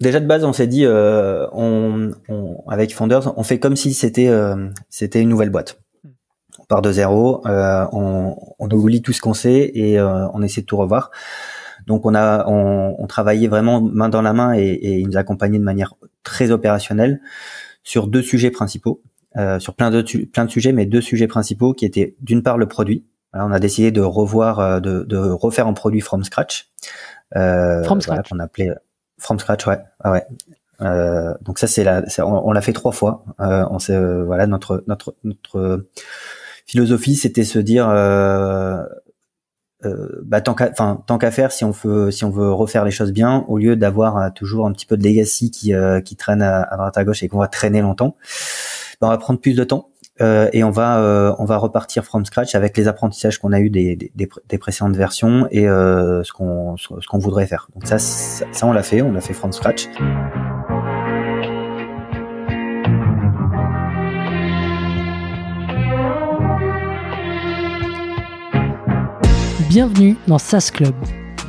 déjà de base, on s'est dit, euh, on, on, avec Founders, on fait comme si c'était euh, c'était une nouvelle boîte. On part de zéro, euh, on, on oublie tout ce qu'on sait et euh, on essaie de tout revoir. Donc on a on, on travaillait vraiment main dans la main et, et il nous accompagnait de manière très opérationnelle sur deux sujets principaux, euh, sur plein de plein de sujets, mais deux sujets principaux qui étaient d'une part le produit. Alors, on a décidé de revoir, de, de refaire un produit from scratch. Euh, from scratch. appelait From scratch, ouais. Ah ouais. Euh, donc ça c'est la, on, on l'a fait trois fois. Euh, on sait, euh, voilà notre notre notre philosophie, c'était se dire, euh, euh, bah tant qu'à, enfin tant qu'à faire, si on veut si on veut refaire les choses bien, au lieu d'avoir toujours un petit peu de legacy qui qui traîne à, à droite à gauche et qu'on va traîner longtemps, bah, on va prendre plus de temps euh, et on va euh, on va repartir from scratch avec les apprentissages qu'on a eu des, des, précédentes versions et euh, ce qu'on ce qu'on voudrait faire. Donc ça ça, on l'a fait, on l'a fait from scratch. Bienvenue dans SaaS Club,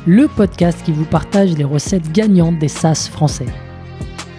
le podcast qui vous partage les recettes gagnantes des SaaS français.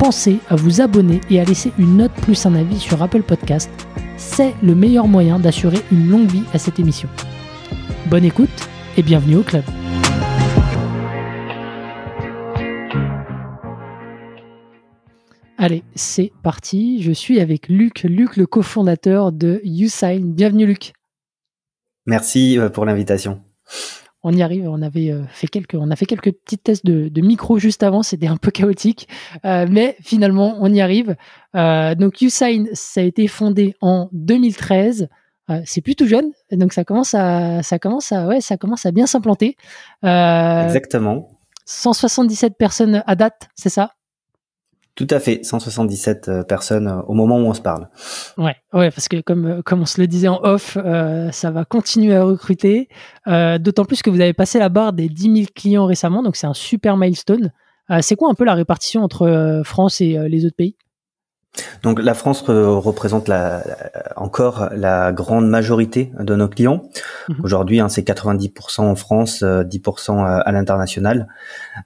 pensez à vous abonner et à laisser une note plus un avis sur Apple Podcast. C'est le meilleur moyen d'assurer une longue vie à cette émission. Bonne écoute et bienvenue au club. Allez, c'est parti. Je suis avec Luc, Luc le cofondateur de Usign. Bienvenue Luc. Merci euh, pour l'invitation on y arrive. On avait euh, fait quelques, on a fait quelques petits tests de, micro juste avant. C'était un peu chaotique, euh, mais finalement on y arrive. Euh, donc Usign, ça a été fondé en 2013. c'est plutôt jeune, donc ça commence à, ça commence à, ouais, ça commence à bien s'implanter. Exactement. 177 personnes à date, c'est ça? Tout à fait, 177 euh, personnes euh, au moment où on se parle. Ouais, ouais, parce que comme euh, comme on se le disait en off, ça va continuer à recruter. D'autant plus que vous avez passé la barre des 10 000 clients récemment, donc c'est un super milestone. c'est quoi un peu la répartition entre France et les autres pays? Donc la France représente la, encore la grande majorité de nos clients. Mhm. Aujourd'hui, hein, c'est 90% en France, 10% euh, à l'international,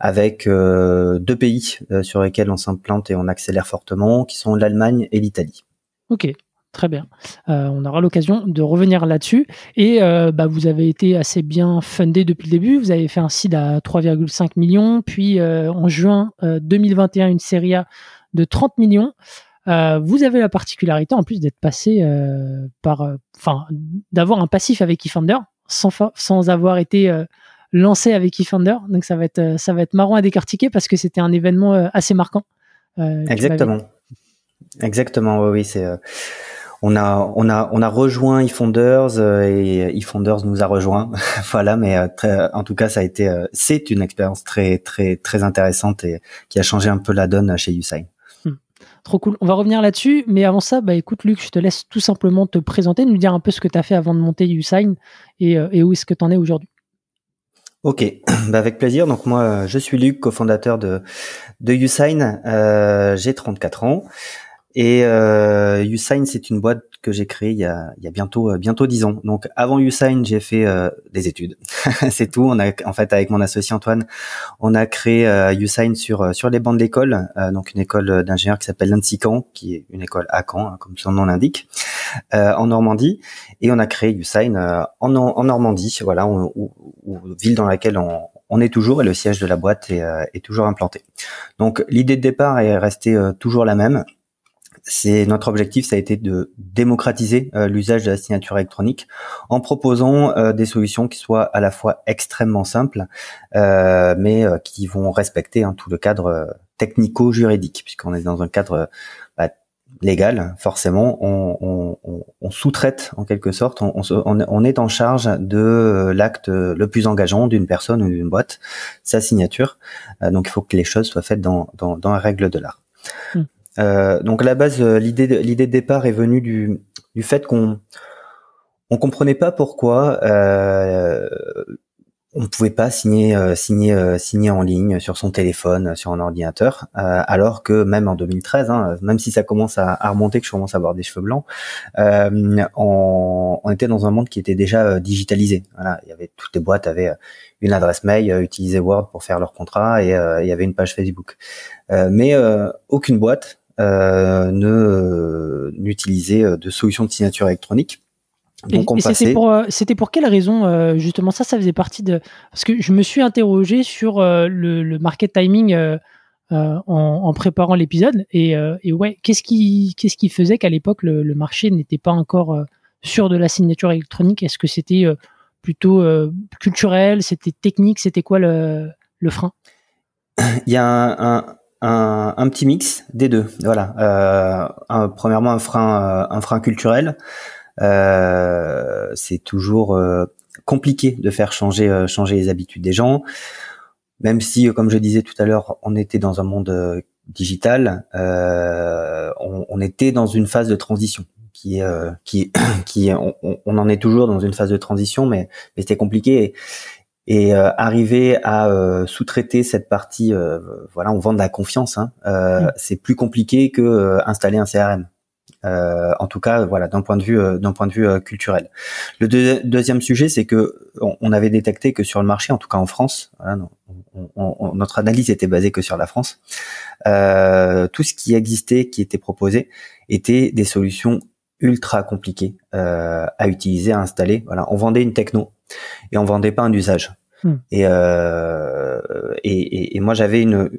avec euh, deux pays euh, sur lesquels on s'implante et on accélère fortement, qui sont l'Allemagne et l'Italie. Ok, très bien. on aura l'occasion de revenir là-dessus. Et bah, vous avez été assez bien fundé depuis le début. Vous avez fait un site à 3,5 millions, puis en juin 2021 une série A de 30 millions. Euh, vous avez la particularité en plus d'être passé euh, par, euh, enfin, d'avoir un passif avec eFounder sans, sans avoir été lancé avec eFounder. Donc ça va être, ça va être marrant à décortiquer parce que c'était un événement assez marquant. Exactement. Exactement. Oui, oui c'est. on a, on a, on a rejoint eFounders et eFounders nous a rejoint. voilà, mais en tout cas, ça a été, c'est une expérience très, très, très intéressante et qui a changé un peu la donne chez Usain. Trop cool. On va revenir là-dessus. Mais avant ça, bah, écoute, Luc, je te laisse tout simplement te présenter, nous dire un peu ce que tu as fait avant de monter Usign et, euh, et où est-ce que tu en es aujourd'hui. Ok, bah avec plaisir. Donc moi, je suis Luc, cofondateur de, de Usign. Euh, j'ai 34 ans. Et euh, Usign, c'est une boîte que j'ai créée il y a, il y a bientôt euh, bientôt dix ans. Donc avant Usign, j'ai fait euh, des études. c'est tout. On a en fait avec mon associé Antoine, on a créé euh, Usign sur euh, sur les bancs de l'école, euh, donc une école d'ingénieurs qui s'appelle l'Antican, qui est une école à Caen, hein, comme son nom l'indique, en Normandie. Et on a créé Usign en, en Normandie, voilà, ville dans laquelle on, on est toujours et le siège de la boîte est, est toujours implanté. Donc l'idée de départ est restée toujours la même c'est notre objectif, ça a été de démocratiser euh, l'usage de la signature électronique en proposant euh, des solutions qui soient à la fois extrêmement simples, euh, mais qui vont respecter hein, tout le cadre technico-juridique, puisqu'on est dans un cadre bah, légal, forcément, on, sous-traite en quelque sorte, on, est en charge de l'acte le plus engageant d'une personne ou d'une boîte, sa signature. donc il faut que les choses soient faites dans, la règle de l'art. Hmm. donc à la base, l'idée de, l'idée de départ est venue du, du fait qu'on on comprenait pas pourquoi euh, on pouvait pas signer euh, signer euh, signer en ligne sur son téléphone, sur un ordinateur, euh, alors que même en 2013, hein, même si ça commence à, remonter, que je commence à avoir des cheveux blancs, on, on, était dans un monde qui était déjà digitalisé. Voilà, il y avait toutes les boîtes avaient une adresse mail, utilisaient Word pour faire leur contrat et il y avait une page Facebook. mais aucune boîte ne n'utilisait de solution de signature électronique. Et, c'était pour euh, quelle raison euh, justement ça ça faisait partie de parce que je me suis interrogé sur euh, le, market timing en, préparant l'épisode et, et, ouais qu'est-ce qui qu'est-ce qui faisait qu'à l'époque le, marché n'était pas encore sûr de la signature électronique? Est-ce que c'était plutôt culturel? C'était technique? C'était quoi le, le frein? Il y a un, un, un, petit mix des deux. Voilà. Premièrement un frein un frein culturel. Euh, c'est toujours euh, compliqué de faire changer euh, changer les habitudes des gens, même si, comme je disais tout à l'heure, on était dans un monde digital, on, on, était dans une phase de transition qui qui qui on, on, en est toujours dans une phase de transition, mais mais c'était compliqué. Et, et arriver à sous-traiter cette partie, voilà, on vend de la confiance. Hein, mmh. C'est plus compliqué que installer un CRM. Euh, en tout cas, voilà, d'un point de vue euh, d'un point de vue euh, culturel. Le deuxième sujet, c'est que on, avait détecté que sur le marché, en tout cas en France, notre analyse était basée que sur la France. tout ce qui existait, qui était proposé, était des solutions ultra compliquées à utiliser, à installer. Voilà, on vendait une techno et on vendait pas un usage. Hmm. Et, et, et, moi, j'avais une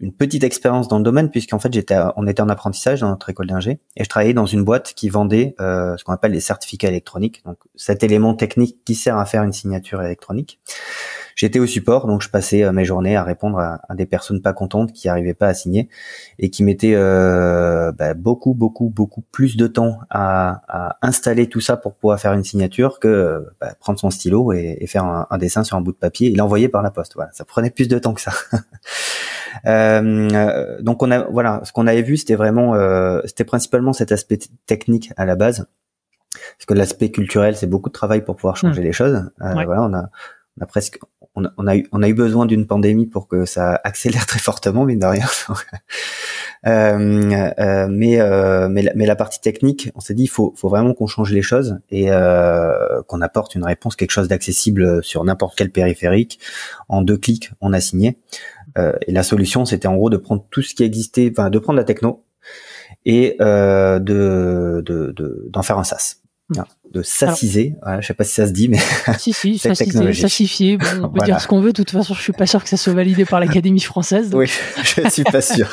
une petite expérience dans le domaine puisqu'en fait j'étais on était en apprentissage dans notre école d'ingé et je travaillais dans une boîte qui vendait euh, ce qu'on appelle les certificats électroniques donc cet élément technique qui sert à faire une signature électronique j'étais au support, donc je passais euh, mes journées à répondre à, des personnes pas contentes qui arrivaient pas à signer et qui mettaient euh, bah, beaucoup, beaucoup, beaucoup plus de temps à, installer tout ça pour pouvoir faire une signature que bah, prendre son stylo et, faire un, dessin sur un bout de papier et l'envoyer par la poste. Voilà, ça prenait plus de temps que ça. Euh, donc on a, voilà, ce qu'on avait vu, c'était vraiment, c'était principalement cet aspect technique à la base parce que l'aspect culturel, c'est beaucoup de travail pour pouvoir changer mmh. les choses. Voilà, on a, on a presque, on, a eu, besoin d'une pandémie pour que ça accélère très fortement, mine de rien. euh, euh, mais, euh, mais, la, partie technique, on s'est dit, il faut, vraiment qu'on change les choses et euh, qu'on apporte une réponse, quelque chose d'accessible sur n'importe quel périphérique. En deux clics, on a signé. Euh, et la solution, c'était en gros de prendre tout ce qui existait, enfin de prendre la techno et de d'en de, faire un SaaS de sassiser. Voilà, je sais pas si ça se dit, mais si si, sassiser, sassifier. Bon, on peut dire ce qu'on veut. De toute façon, je suis pas sûr que ça soit validé par l'Académie française. Oui, je suis pas sûr.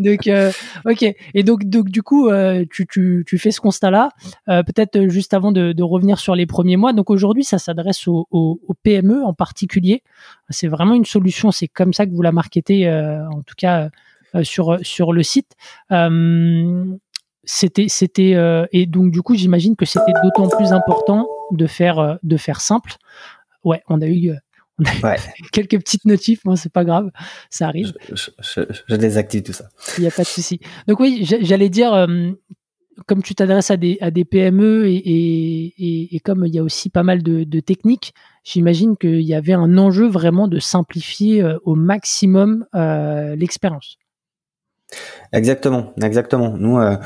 donc, euh, ok. Et donc, donc du coup, euh, tu, tu, tu fais ce constat-là. Euh, Peut-être euh, juste avant de, de, revenir sur les premiers mois. Donc aujourd'hui, ça s'adresse aux, aux, aux, PME en particulier. C'est vraiment une solution. C'est comme ça que vous la marketez, euh, en tout cas. sur sur le site. Euh, c'était c'était euh, et donc du coup j'imagine que c'était d'autant plus important de faire euh, de faire simple. Ouais, on a eu, euh, quelques petites notifs, moi c'est pas grave, ça arrive. Je, je, je, désactive tout ça. Il n'y a pas de souci. Donc oui, j'allais dire comme tu t'adresses à des, à des PME et, et, et, comme il y a aussi pas mal de, de techniques, j'imagine qu'il y avait un enjeu vraiment de simplifier au maximum l'expérience. Exactement, exactement. Nous, euh,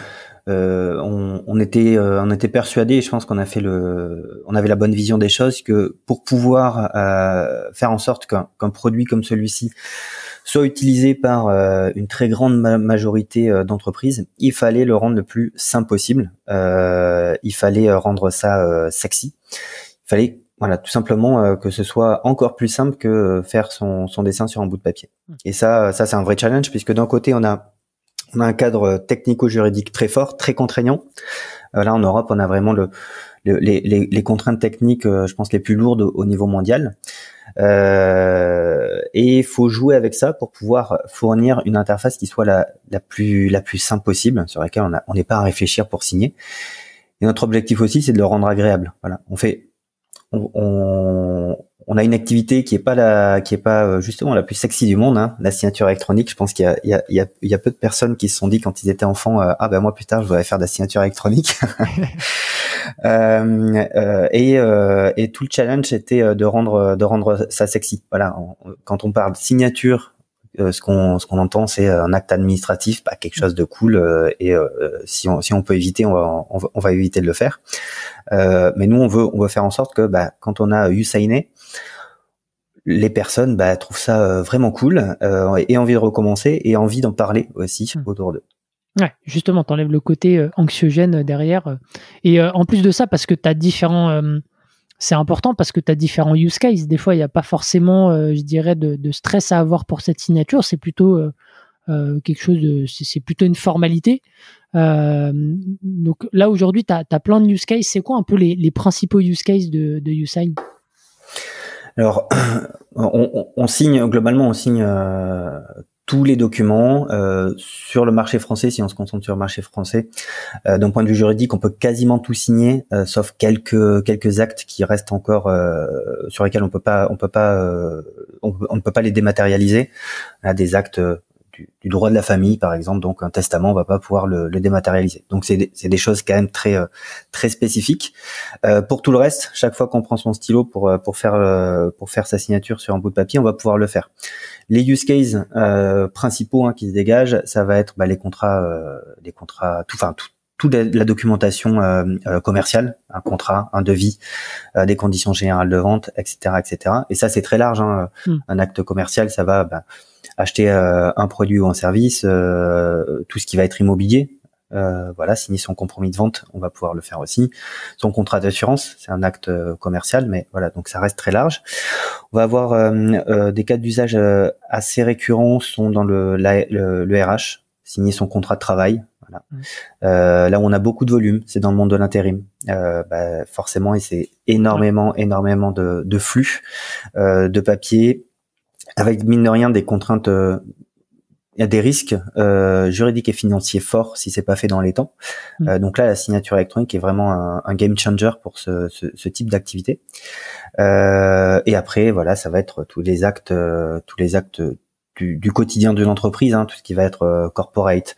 on, on, était euh, on était persuadé, je pense qu'on a fait le, on avait la bonne vision des choses que pour pouvoir euh, faire en sorte qu'un produit comme celui-ci soit utilisé par une très grande majorité d'entreprises, il fallait le rendre le plus simple possible. il fallait rendre ça sexy. Il fallait voilà, tout simplement que ce soit encore plus simple que faire son, son dessin sur un bout de papier. Mmh. Et ça, ça c'est un vrai challenge puisque d'un côté on a on a un cadre technico-juridique très fort, très contraignant. Euh, là, en Europe, on a vraiment le, les, les, contraintes techniques, euh, je pense, les plus lourdes au, niveau mondial. Euh, et il faut jouer avec ça pour pouvoir fournir une interface qui soit la, la plus la plus simple possible, sur laquelle on n'est pas à réfléchir pour signer. Et notre objectif aussi, c'est de le rendre agréable. Voilà, on fait, on, on, on a une activité qui est pas la, qui est pas euh, justement la plus sexy du monde, hein, la signature électronique. Je pense qu'il y a, il y a, il y a, il y a peu de personnes qui se sont dit quand ils étaient enfants, euh, ah ben moi plus tard je voudrais faire de la signature électronique. euh, euh, et, et tout le challenge était de rendre, de rendre ça sexy. Voilà, quand on parle signature ce qu'on ce qu'on entend c'est un acte administratif pas quelque chose de cool et si on si on peut éviter on va on va, éviter de le faire mais nous on veut on veut faire en sorte que bah, quand on a Usaine les personnes bah, trouvent ça euh, vraiment cool euh, et envie de recommencer et envie d'en parler aussi hmm. autour d'eux. Ouais, justement, tu enlèves le côté euh, anxiogène derrière. Et en plus de ça, parce que tu as différents. c'est important parce que tu as différents use cases. Des fois, il n'y a pas forcément, je dirais, de, stress à avoir pour cette signature. C'est plutôt quelque chose de. C'est plutôt une formalité. donc là, aujourd'hui, tu as, plein de use cases. C'est quoi un peu les, principaux use cases de, de Usign alors, on, signe globalement, on signe euh, tous les documents euh, sur le marché français. Si on se concentre sur le marché français, euh, d'un point de vue juridique, on peut quasiment tout signer, sauf quelques quelques actes qui restent encore sur lesquels on peut pas, on peut pas, on, ne peut pas les dématérialiser. On des actes du, droit de la famille, par exemple. Donc un testament, on va pas pouvoir le, le dématérialiser. Donc c'est des, des, choses quand même très euh, très spécifiques. Euh, pour tout le reste, chaque fois qu'on prend son stylo pour euh, pour faire pour faire sa signature sur un bout de papier, on va pouvoir le faire. Les use cases principaux hein, qui se dégagent, ça va être bah, les contrats, les contrats, tout, enfin tout, toute la documentation commerciale, un contrat, un devis, des conditions générales de vente, etc., etc. Et ça, c'est très large. Hein. Hmm. Un acte commercial, ça va bah, acheter euh, un produit ou un service, euh, tout ce qui va être immobilier. Euh, voilà, signer son compromis de vente, on va pouvoir le faire aussi. Son contrat d'assurance, c'est un acte commercial, mais voilà, donc ça reste très large. On va avoir des cas d'usage assez récurrents sont dans le, le, RH, signer son contrat de travail. Voilà. Mmh. là où on a beaucoup de volume, c'est dans le monde de l'intérim. Bah, forcément, et c'est énormément, énormément de, de flux de papier, avec mine de rien des contraintes euh, il y a des risques euh, juridiques et financiers forts si c'est pas fait dans les temps. Mm. Euh, donc là, la signature électronique est vraiment un, un game changer pour ce, ce, ce type d'activité. Euh, et après, voilà, ça va être tous les actes, euh, tous les actes du, du quotidien de l'entreprise, hein, tout ce qui va être euh, corporate,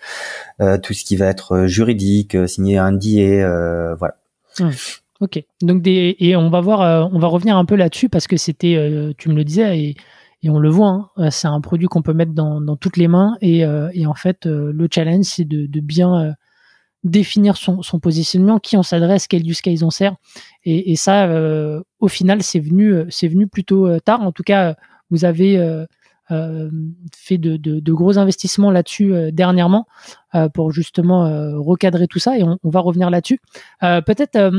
tout ce qui va être juridique, signer un DA, voilà. Mm. Ok. Donc des et on va voir, on va revenir un peu là-dessus parce que c'était, tu me le disais et et on le voit, hein, euh, c'est un produit qu'on peut mettre dans, toutes les mains. Et, euh, en fait, euh, le challenge, c'est de, bien définir son, positionnement, qui on s'adresse, quel use case on sert. Et, et ça, au final, c'est venu, c'est venu plutôt tard. En tout cas, vous avez fait de, gros investissements là-dessus dernièrement pour justement recadrer tout ça. Et on, va revenir là-dessus. Peut-être,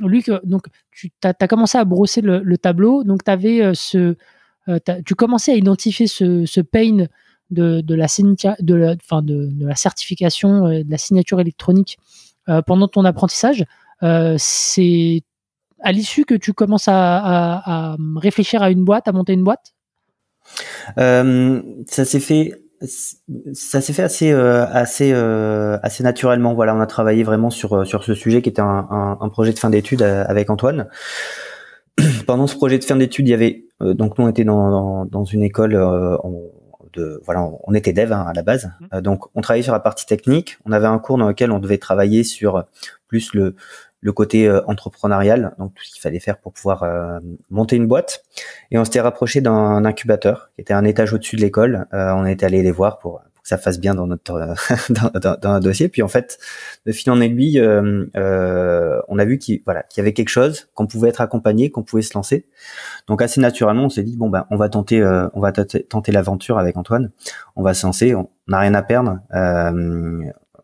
Luc, donc tu as, commencé à brosser le, le tableau. Donc, tu avais ce tu commençais à identifier ce, pain de, la, de, la, de, la certification, euh, de la signature électronique euh, pendant ton apprentissage. c'est à l'issue que tu commences à, réfléchir à une boîte, à monter une boîte? Euh, Ça s'est fait. Ça s'est fait assez assez assez naturellement. Voilà, on a travaillé vraiment sur sur ce sujet qui était un, un projet de fin d'études avec Antoine. pendant ce projet de fin d'études, il y avait euh, donc nous on était dans, dans, une école euh, de voilà, on était dev hein, à la base. Mmh. Euh, donc on travaillait sur la partie technique. On avait un cours dans lequel on devait travailler sur plus le le côté entrepreneurial, donc tout ce qu'il fallait faire pour pouvoir monter une boîte. Et on s'était rapproché d'un incubateur qui était un étage au-dessus de l'école. on était allé les voir pour ça fasse bien dans notre dans, dans, un dossier. Puis en fait, de fil en aiguille, euh, euh, on a vu qu'il voilà qu'il y avait quelque chose, qu'on pouvait être accompagné, qu'on pouvait se lancer. Donc assez naturellement, on s'est dit bon ben on va tenter euh, on va tenter l'aventure avec Antoine. On va se lancer, on n'a rien à perdre. Euh,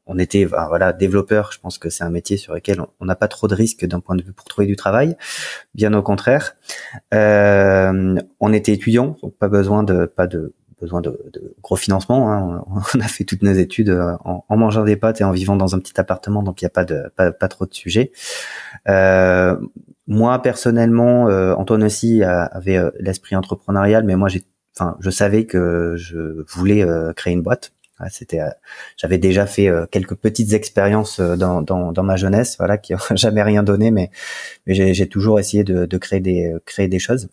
on était voilà développeur. Je pense que c'est un métier sur lequel on n'a pas trop de risques d'un point de vue pour trouver du travail. Bien au contraire, on était étudiant, donc pas besoin de pas de besoin de, gros financement. Hein. On a fait toutes nos études euh, en, mangeant des pâtes et en vivant dans un petit appartement, donc il n'y a pas de pas, trop de sujets. Euh, moi personnellement, euh, Antoine aussi avait l'esprit entrepreneurial, mais moi enfin, je savais que je voulais créer une boîte. C'était, j'avais déjà fait quelques petites expériences dans, dans, ma jeunesse, voilà, qui n'ont jamais rien donné, mais, mais j'ai toujours essayé de, de créer des créer des choses.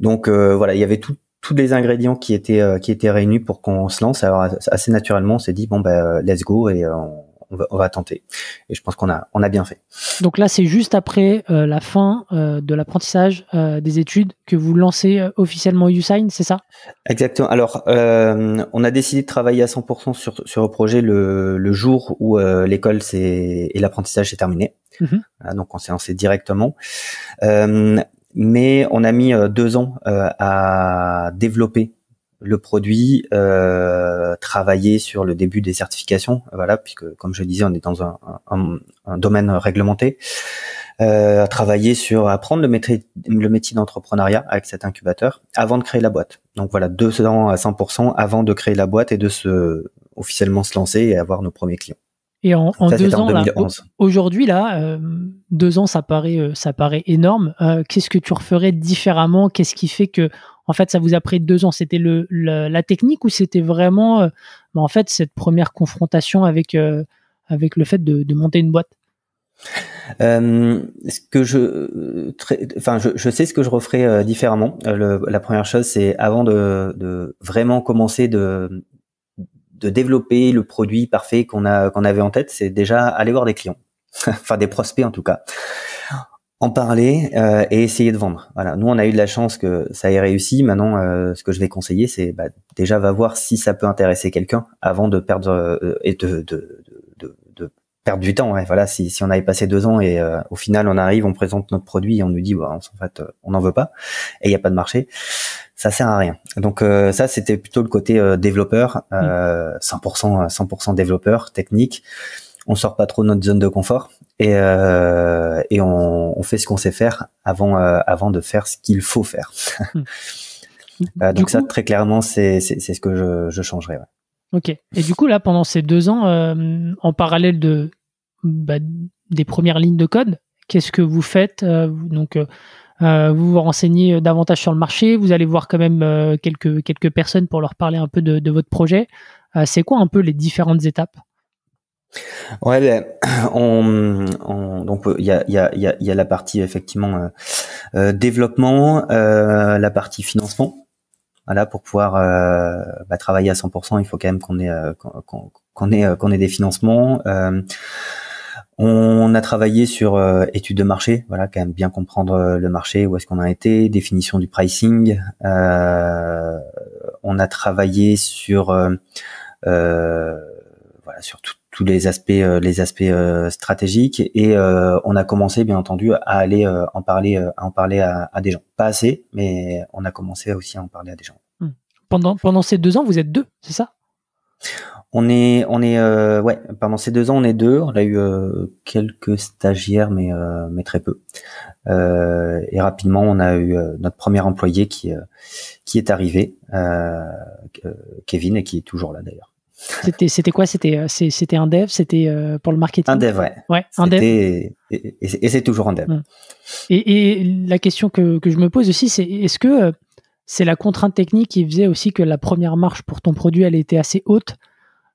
Donc voilà, il y avait tout, tous les ingrédients qui étaient qui étaient réunis pour qu'on se lance. Alors assez naturellement, on s'est dit bon ben let's go et on, on va, tenter. Et je pense qu'on a, on a bien fait. Donc là, c'est juste après euh, la fin euh, de l'apprentissage euh, des études que vous lancez officiellement Usign, c'est ça? Exactement. Alors, on a décidé de travailler à 100% sur, sur le projet le, le jour où l'école et l'apprentissage s'est terminé. Mhm. donc, on s'est lancé directement. Mais on a mis deux ans à développer le produit, euh, travailler sur le début des certifications, voilà, puisque comme je disais, on est dans un, un, domaine réglementé, euh, travailler sur apprendre le métier, le métier d'entrepreneuriat avec cet incubateur avant de créer la boîte. Donc voilà, deux ans à 100% avant de créer la boîte et de se officiellement se lancer et avoir nos premiers clients. Et en, en deux ans, aujourd'hui là, euh, deux ans, ça paraît, euh, ça paraît énorme. Euh, qu'est-ce que tu referais différemment? Qu'est-ce qui fait que en fait, ça vous a pris deux ans? C'était le, la technique ou c'était vraiment, bah, en fait, cette première confrontation avec avec le fait de, monter une boîte? Euh, ce que je, enfin, je, sais ce que je referais différemment. la première chose, c'est avant de, vraiment commencer de de développer le produit parfait qu'on a qu'on avait en tête, c'est déjà aller voir des clients, enfin des prospects en tout cas en parler euh, et essayer de vendre. Voilà. Nous, on a eu de la chance que ça ait réussi. Maintenant, euh, ce que je vais conseiller, c'est bah, déjà va voir si ça peut intéresser quelqu'un avant de perdre euh, et de, de, perdre du temps. Ouais. Voilà. Si, si on avait passé deux ans et au final on arrive, on présente notre produit et on nous dit, bah, en fait, on n'en veut pas et il n'y a pas de marché, ça sert à rien. Donc ça, c'était plutôt le côté développeur, 100% 100% développeur technique on sort pas trop de notre zone de confort et, euh, et on, on, fait ce qu'on sait faire avant, euh, avant de faire ce qu'il faut faire. Euh, donc ça, très clairement, c'est ce que je. Ouais. Ok. Et du coup, là, pendant ces deux ans, euh, en parallèle de bah, des premières lignes de code, qu'est-ce que vous faites euh, Donc, vous vous renseignez davantage sur le marché, vous allez voir quand même quelques, quelques personnes pour leur parler un peu de, votre projet. c'est quoi un peu les différentes étapes? Ouais, ben, on, on, donc il y a, y, a, y a la partie effectivement euh, euh développement, euh, la partie financement. Voilà, pour pouvoir euh, bah, travailler à 100%, il faut quand même qu'on ait qu'on ait qu'on ait des financements. On a travaillé sur études de marché, voilà, quand même bien comprendre le marché, où est-ce qu'on a été, définition du pricing. on a travaillé sur voilà sur tous les aspects euh, les aspects euh, stratégiques et euh, on a commencé bien entendu à aller en parler à en parler à, des gens pas assez mais on a commencé aussi à en parler à des gens hmm. pendant pendant ces deux ans vous êtes deux c'est ça? On est on est ouais pendant ces deux ans on est deux on a eu quelques stagiaires mais mais très peu et rapidement on a eu notre premier employé qui qui est arrivé Kevin et qui est toujours là d'ailleurs c'était, c'était quoi? C'était, euh, c'était un dev? C'était euh, pour le marketing? Un dev, ouais. Ouais, un dev. Et, c'est toujours un dev. Hum. Et, la question que, que, je me pose aussi, c'est est-ce que euh, c'est la contrainte technique qui faisait aussi que la première marche pour ton produit, elle était assez haute,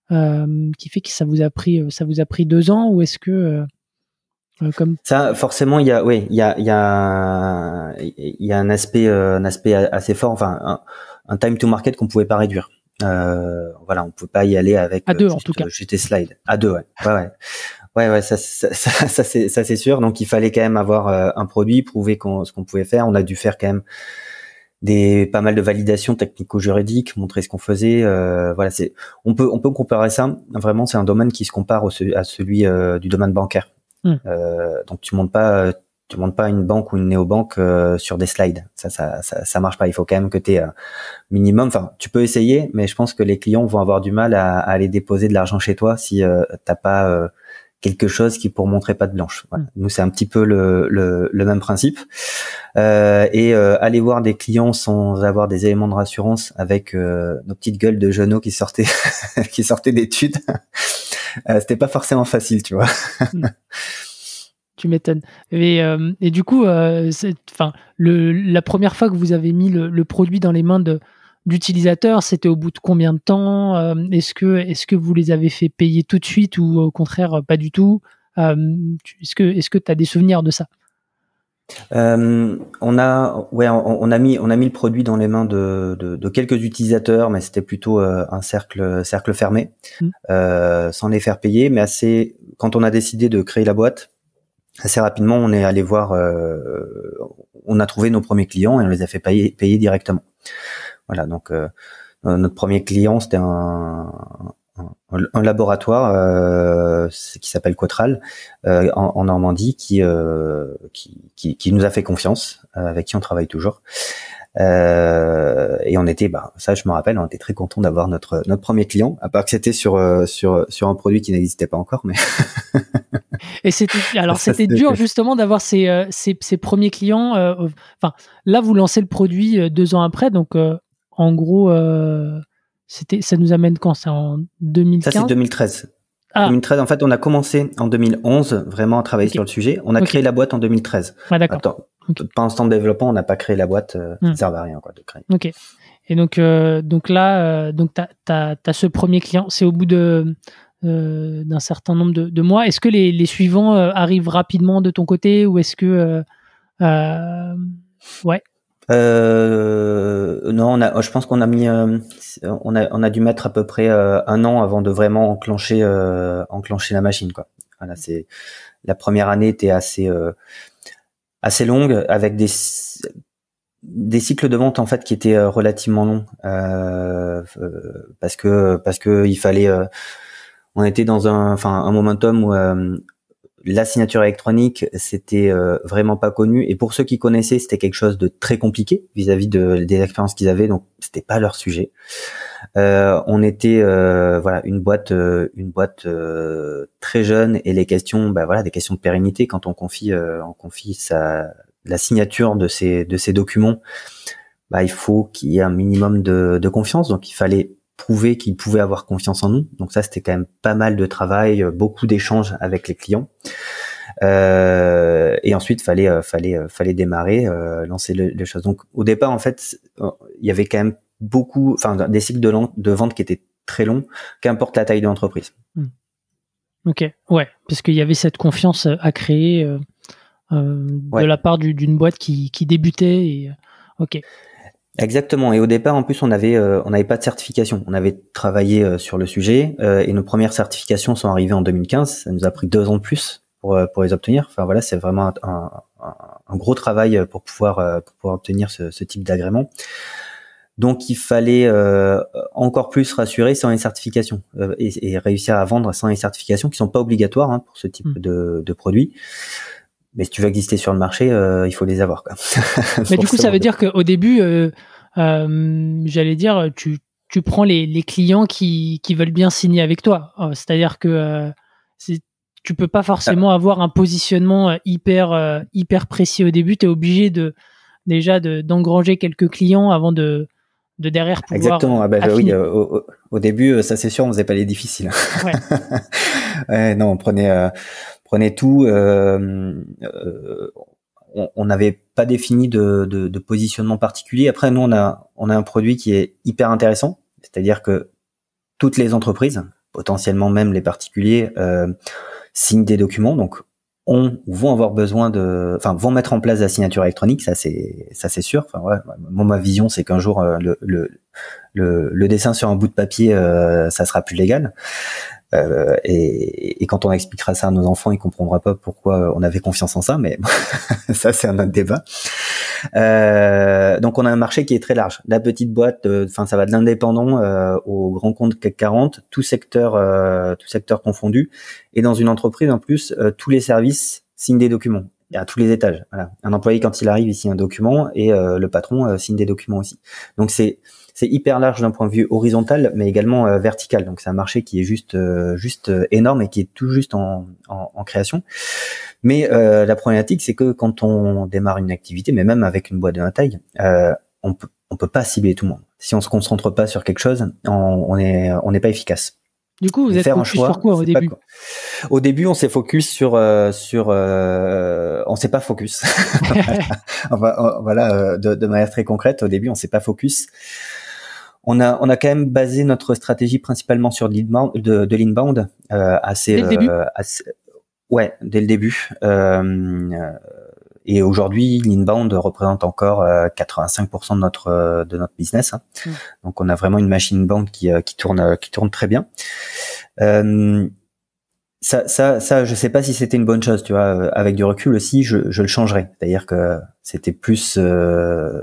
qui fait que ça vous a pris, ça vous a pris deux ans, ou est-ce que comme ça forcément il y a oui il y a il y a il y a un aspect un aspect assez fort enfin un, un time to market qu'on pouvait pas réduire euh, voilà, on peut pas y aller avec à deux en tout cas. J'étais slide à deux, ouais, ouais, ouais. Ouais, ouais, ça, ça, ça, c'est, ça c'est sûr. Donc, il fallait quand même avoir euh, un produit, prouver ce qu'on pouvait faire. On a dû faire quand même des pas mal de validations technico-juridiques, montrer ce qu'on faisait. Euh, voilà, c'est, on peut, on peut comparer ça. Vraiment, c'est un domaine qui se compare au, à celui euh, du domaine bancaire. Hmm. donc, tu montes pas, tu montes pas une banque ou une néobanque euh, sur des slides. Ça, ça, ça, ça, marche pas. Il faut quand même que tu aies minimum. Enfin, tu peux essayer, mais je pense que les clients vont avoir du mal à, à aller déposer de l'argent chez toi si euh, t'as pas euh, quelque chose qui pour montrer pas de blanche. Voilà. Mm. Nous, c'est un petit peu le, le, le même principe. Euh, et aller voir des clients sans avoir des éléments de rassurance avec nos petites gueules de genoux qui sortaient qui sortaient d'études, c'était pas forcément facile, tu vois. Mm. Tu m'étonnes. Et, euh, et, du coup, euh, enfin, la première fois que vous avez mis le, produit dans les mains d'utilisateurs, c'était au bout de combien de temps euh, Est-ce que, est que vous les avez fait payer tout de suite ou au contraire pas du tout Est-ce que tu as des souvenirs de ça? Euh, on a, ouais, on, a mis, on a mis le produit dans les mains de, de, de quelques utilisateurs, mais c'était plutôt euh, un cercle, cercle fermé, mmh. euh, sans les faire payer. Mais assez, quand on a décidé de créer la boîte, assez rapidement, on est allé voir, euh, on a trouvé nos premiers clients et on les a fait payer, payer directement. Voilà, donc euh, notre premier client, c'était un, un, laboratoire euh, qui s'appelle Quatral euh, en, Normandie euh, qui, qui, qui, nous a fait confiance, avec qui on travaille toujours. et on était, bah, ça je me rappelle, on était très content d'avoir notre notre premier client, à part que c'était sur sur sur un produit qui n'existait pas encore, mais. et c'était alors c'était dur justement d'avoir ces, ces, ces premiers clients. Enfin, là vous lancez le produit deux ans après, donc en gros c'était, ça nous amène quand C'est en 2015 Ça, c'est 2013. 2013, ah. en fait, on a commencé en 2011 vraiment à travailler sur le sujet. On a créé la boîte en 2013. Ah, d'accord. Pendant ce temps de développement, on n'a pas créé la boîte. Euh, Ça ne hmm. servait à rien quoi, de créer. Ok. Et donc, euh, donc là, euh, donc tu as, ce premier client. C'est au bout de euh, d'un certain nombre de, de mois. Est-ce que les, les suivants arrivent rapidement de ton côté ou est-ce que ouais euh, non, on a, je pense qu'on a mis, euh, on a, on a dû mettre à peu près euh, un an avant de vraiment enclencher, euh, enclencher la machine, quoi. Voilà, c'est la première année était assez, assez longue avec des des cycles de vente en fait qui étaient relativement longs parce que parce que il fallait, on était dans un, enfin un momentum où la signature électronique, c'était euh, vraiment pas connu. Et pour ceux qui connaissaient, c'était quelque chose de très compliqué vis-à-vis de, des expériences qu'ils avaient. Donc, c'était pas leur sujet. Euh, on était euh, voilà une boîte, une boîte très jeune et les questions, bah voilà, des questions de pérennité quand on confie, on confie la signature de ces de ces documents. Bah, il faut qu'il y ait un minimum de, de confiance. Donc, il fallait prouver qu'ils pouvaient avoir confiance en nous. Donc ça, c'était quand même pas mal de travail, euh, beaucoup d'échanges avec les clients. Euh, et ensuite, fallait, euh, fallait, fallait démarrer, euh, lancer les choses. Donc au départ, en fait, il y avait quand même beaucoup, enfin, des cycles de, de vente qui étaient très longs, qu'importe la taille de l'entreprise. Hmm. Ok, ouais, parce qu'il y avait cette confiance à créer euh, de la part d'une boîte qui, qui débutait. Et, ok. Exactement. Et au départ, en plus, on avait euh, on n'avait pas de certification. On avait travaillé euh, sur le sujet euh, et nos premières certifications sont arrivées en 2015. Ça nous a pris deux ans de plus pour pour les obtenir. Enfin voilà, c'est vraiment un, un, gros travail pour pouvoir pour pouvoir obtenir ce, ce type d'agrément. Donc il fallait encore plus rassurer sans les certifications et, et, réussir à vendre sans les certifications qui sont pas obligatoires hein, pour ce type mmh. de, de produits mais si tu veux exister sur le marché, euh, il faut les avoir. Quoi. mais du coup, ça veut dire qu'au début, euh, euh, j'allais dire, tu, tu prends les, les clients qui, qui veulent bien signer avec toi. C'est-à-dire que tu peux pas forcément ah. avoir un positionnement hyper hyper précis au début. Tu es obligé de déjà d'engranger quelques clients avant de de derrière pouvoir exactement ah bah, oui au, au, début ça c'est sûr on faisait pas les difficiles ouais. ouais non on prenait prenait tout. Euh, euh, on n'avait pas défini de, positionnement particulier. Après, nous, on a, un produit qui est hyper intéressant, c'est-à-dire que toutes les entreprises, potentiellement même les particuliers, euh, signent des documents. Donc, ont ou vont avoir besoin de, enfin, vont mettre en place la signature électronique. Ça, c'est, ça, c'est sûr. Enfin, moi, ma vision, c'est qu'un jour, le, dessin sur un bout de papier, ça sera plus légal. Euh, et, et, quand on expliquera ça à nos enfants, ils comprendront pas pourquoi on avait confiance en ça, mais ça c'est un autre débat. Euh, donc on a un marché qui est très large. La petite boîte, euh, enfin ça va de l'indépendant euh, au grand compte CAC 40, tout secteur, tout secteur confondu. Et dans une entreprise en plus, tous les services signent des documents à tous les étages. Voilà. Un employé quand il arrive, il signe un document et le patron signe des documents aussi. Donc c'est c'est hyper large d'un point de vue horizontal, mais également euh, vertical. Donc c'est un marché qui est juste euh, juste euh, énorme et qui est tout juste en, en, création. Mais la problématique, c'est que quand on démarre une activité, mais même avec une boîte de la taille, on peut on peut pas cibler tout le monde. Si on se concentre pas sur quelque chose, on, on est on n'est pas efficace. Du coup, vous êtes focus sur quoi au début Au début, on s'est focus sur sur euh, on s'est pas focus. voilà, de, de, manière très concrète, au début, on s'est pas focus on a, on a quand même basé notre stratégie principalement sur de, de l'inbound, euh, assez, dès le début euh, ouais, dès le début. Euh, et aujourd'hui, l'inbound représente encore 85% de notre de notre business. Hein. Mm. Donc, on a vraiment une machine inbound qui qui tourne qui tourne très bien. Euh, ça, ça, ça, je sais pas si c'était une bonne chose, tu vois. Euh, avec du recul aussi, je, je le changerais. C'est-à-dire que c'était plus, euh,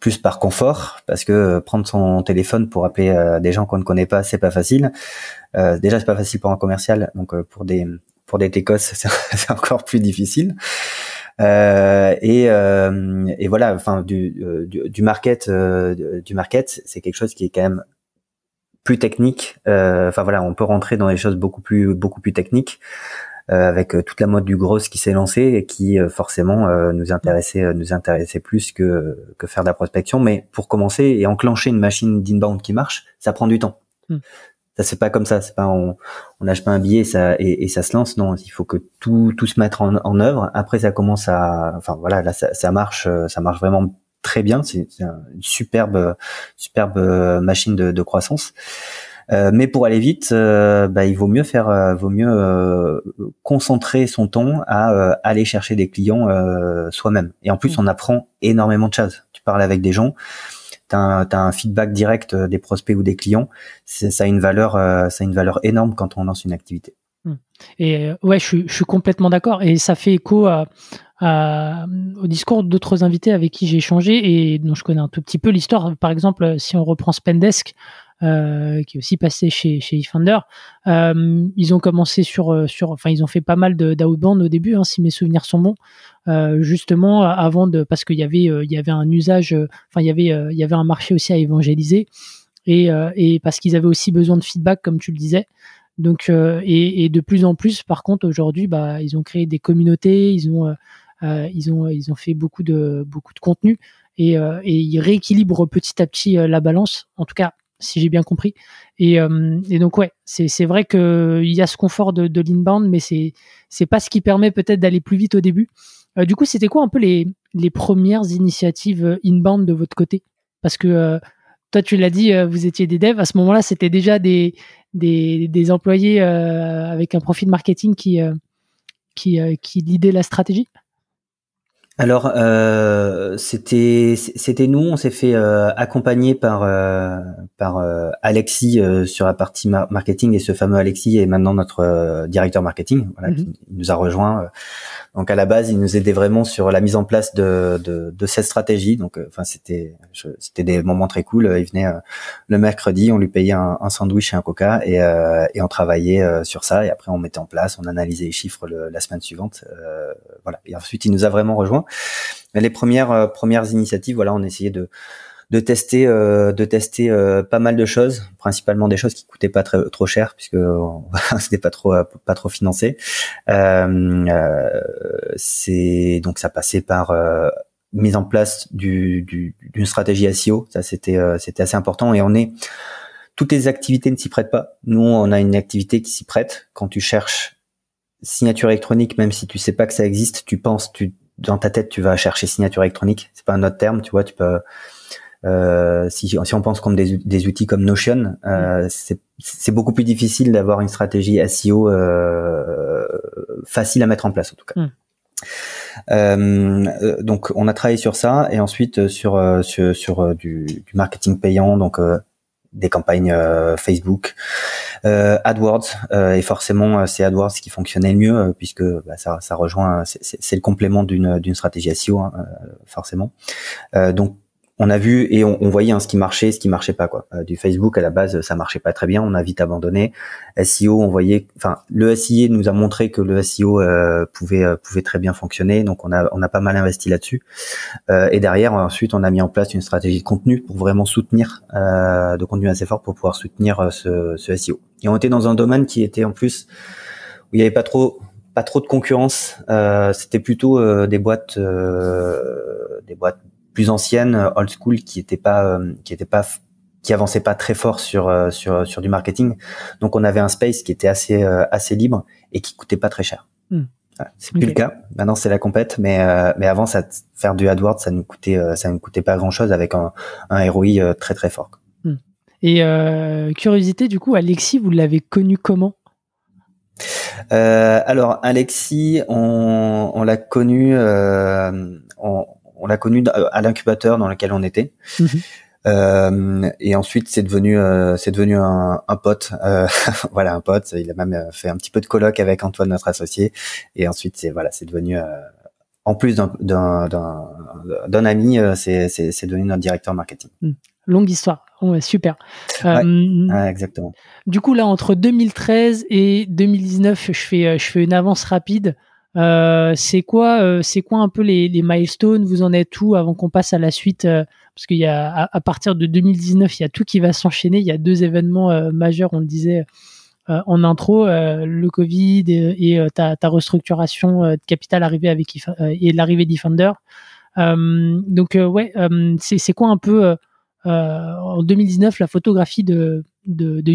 plus par confort, parce que euh, prendre son téléphone pour appeler des gens qu'on ne connaît pas, c'est pas facile. Euh, déjà, c'est pas facile pour un commercial, donc pour des, pour des técos, c'est encore plus difficile. Euh, et, et voilà, enfin, du, du, du market, du market, c'est quelque chose qui est quand même plus technique. Euh, enfin voilà, on peut rentrer dans des choses beaucoup plus beaucoup plus techniques euh, avec euh, toute la mode du gros qui s'est lancée et qui forcément nous intéressait nous intéressait plus que que faire de la prospection. Mais pour commencer et enclencher une machine d'inbound qui marche, ça prend du temps. Hmm. Ça c'est pas comme ça. C'est pas on on pas un billet ça et, et, ça se lance. Non, il faut que tout tout se mette en, en œuvre. Après ça commence à enfin voilà là ça, ça marche ça marche vraiment très bien. C'est une superbe, superbe machine de, croissance. Euh, mais pour aller vite, euh, bah, il vaut mieux faire, euh, vaut mieux concentrer son temps à aller chercher des clients soi-même. Et en plus, mmh. on apprend énormément de choses. Tu parles avec des gens, tu as, un feedback direct des prospects ou des clients. Ça a une valeur, ça a une valeur énorme quand on lance une activité. Mmh. Et ouais, je suis, je suis complètement d'accord. Et ça fait écho à, au discours d'autres invités avec qui j'ai échangé et dont je connais un tout petit peu l'histoire. Par exemple, si on reprend Spendesk, euh, qui est aussi passé chez chez eFounder, euh, ils ont commencé sur euh, sur, enfin ils ont fait pas mal d'outbound au début, hein, si mes souvenirs sont bons, justement avant de parce qu'il y avait il y avait un usage, enfin il y avait il y avait un marché aussi à évangéliser et et parce qu'ils avaient aussi besoin de feedback comme tu le disais. Donc et, et, de plus en plus, par contre, aujourd'hui, bah, ils ont créé des communautés, ils ont ils ont ils ont fait beaucoup de beaucoup de contenu et, euh, et ils rééquilibrent petit à petit euh, la balance. En tout cas, si j'ai bien compris. Et, et donc ouais, c'est vrai que il y a ce confort de, de l'inbound, mais c'est c'est pas ce qui permet peut-être d'aller plus vite au début. du coup, c'était quoi un peu les les premières initiatives inbound de votre côté? Parce que toi, tu l'as dit, vous étiez des devs. À ce moment-là, c'était déjà des des, des employés avec un profil marketing qui qui qui lidait la stratégie? Alors euh, c'était c'était nous, on s'est fait euh, accompagner par euh, par euh, Alexis sur la partie marketing et ce fameux Alexis est maintenant notre directeur marketing, voilà, mhm. qui nous a rejoint donc à la base, il nous aidait vraiment sur la mise en place de, de, de cette stratégie. Donc, euh, enfin, c'était c'était des moments très cool. Il venait euh, le mercredi, on lui payait un, un sandwich et un coca et, euh, et on travaillait sur ça. Et après, on mettait en place, on analysait les chiffres la semaine suivante. voilà. Et ensuite, il nous a vraiment rejoint. Les premières premières initiatives, voilà, on essayait de de tester euh, de tester euh, pas mal de choses principalement des choses qui coûtaient pas très trop cher puisque c'était pas trop pas trop financé. Euh, c'est donc ça passait par mise en place du, d'une stratégie SEO ça c'était c'était assez important. Et on est toutes les activités ne s'y prêtent pas. Nous on a une activité qui s'y prête. Quand tu cherches signature électronique même si tu sais pas que ça existe tu penses tu dans ta tête tu vas chercher signature électronique c'est pas un autre terme tu vois tu peux euh, si, si, on pense comme des, des outils comme Notion, euh, mm. c'est beaucoup plus difficile d'avoir une stratégie SEO euh, facile à mettre en place en tout cas. Mm. Euh, donc on a travaillé sur ça et ensuite sur sur, sur du, du, marketing payant donc des campagnes Facebook, AdWords et forcément c'est AdWords qui fonctionnait le mieux puisque bah, ça, ça rejoint c'est le complément d'une d'une stratégie SEO hein, forcément. donc on a vu et on, voyait hein, ce qui marchait, ce qui marchait pas quoi. Euh, du Facebook à la base, ça marchait pas très bien, on a vite abandonné. SEO, on voyait, enfin le SEO nous a montré que le SEO euh, pouvait euh, pouvait très bien fonctionner, donc on a on a pas mal investi là-dessus. et derrière, ensuite, on a mis en place une stratégie de contenu pour vraiment soutenir de contenu assez fort pour pouvoir soutenir ce, ce SEO. Et on était dans un domaine qui était en plus où il y avait pas trop pas trop de concurrence. C'était plutôt des boîtes des boîtes plus ancienne, euh, old school, qui était pas, euh, qui était pas, qui avançait pas très fort sur euh, sur sur du marketing. Donc on avait un space qui était assez assez libre et qui coûtait pas très cher. Hmm. c'est plus le cas. Maintenant c'est la compète, mais mais avant ça faire du AdWords ça nous coûtait ça nous coûtait pas grand chose avec un un ROI très très fort. Hmm. Et curiosité du coup, Alexis, vous l'avez connu comment? Alors Alexis, on, on l'a connu, on, on l'a connu à l'incubateur dans lequel on était. Mhm. Euh, et ensuite, c'est devenu, euh, c'est devenu un, un pote. Euh, voilà, un pote. Il a même fait un petit peu de colloque avec Antoine, notre associé. Et ensuite, c'est voilà, c'est devenu, en plus d'un ami, c'est c'est devenu notre directeur marketing. Hmm. Longue histoire. Ouais, super. Ouais, exactement. Du coup, là, entre 2013 et 2019, je fais, je fais une avance rapide. Euh, c'est quoi, euh, c'est quoi un peu les, les, milestones? Vous en êtes où avant qu'on passe à la suite euh, Parce qu'il y a à, partir de 2019, il y a tout qui va s'enchaîner. Il y a deux événements majeurs, on le disait en intro, le Covid et, ta, ta, restructuration de capital arrivée avec et l'arrivée d'Ifounder. donc ouais, c'est quoi un peu en 2019 la photographie de de, de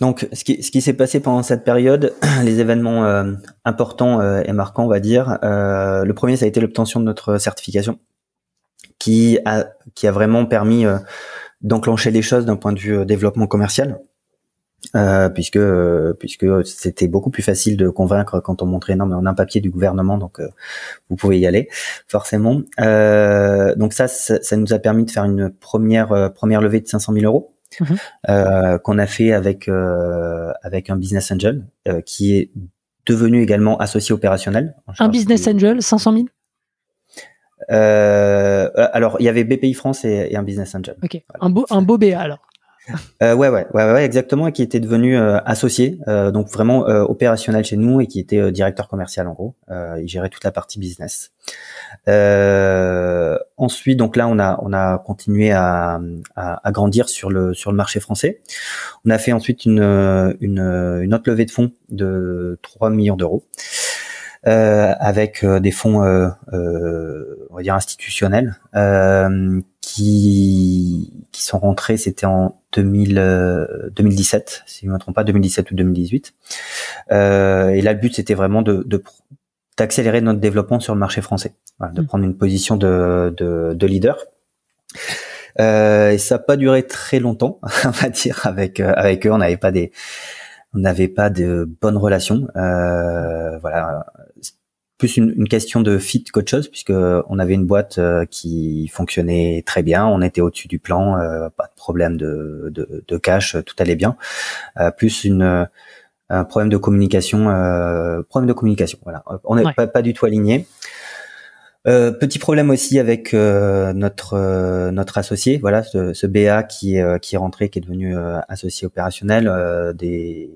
donc, ce qui, s'est passé pendant cette période, les événements euh, importants euh, et marquants, on va dire. Euh, le premier, ça a été l'obtention de notre certification, qui a, vraiment permis d'enclencher les choses d'un point de vue développement commercial, puisque c'était beaucoup plus facile de convaincre quand on montrait non mais on a un papier du gouvernement, donc vous pouvez y aller, forcément. donc ça, ça, ça, nous a permis de faire une première première levée de 500 000 euros. Mhm. Euh, qu'on a fait avec euh, avec un business angel euh, qui est devenu également associé opérationnel. Un business angel, 500 000 alors, il y avait BPI France et, un business angel. Ok. Un beau, un beau BA alors. Euh, ouais, ouais, ouais, ouais, exactement, et qui était devenu euh, associé, euh, donc vraiment euh, opérationnel chez nous, et qui était directeur commercial en gros. il gérait toute la partie business. ensuite, donc là, on a on a continué à, à, à, grandir sur le sur le marché français. On a fait ensuite une une, une autre levée de fonds de 3 millions d'euros. Euh, avec des fonds, euh, on va dire institutionnels, qui qui sont rentrés, c'était en 2000, 2017, euh, si je ne me trompe pas, 2017 ou 2018. Euh, et là, le but, c'était vraiment de, d'accélérer notre développement sur le marché français, de mm. prendre une position de, de, leader. Euh, et ça n'a pas duré très longtemps, on va dire, avec avec eux. On n'avait pas des, on n'avait pas de bonnes relations. voilà, plus une, une, question de fit qu'autre chose puisque on avait une boîte euh, qui fonctionnait très bien, on était au-dessus du plan, euh, pas de problème de, de, de, cash, tout allait bien. Euh, plus une un problème de communication, problème de communication. Voilà, on n'est pas, pas, du tout aligné. petit problème aussi avec notre notre associé, voilà, ce, ce BA qui est qui est rentré, qui est devenu associé opérationnel. des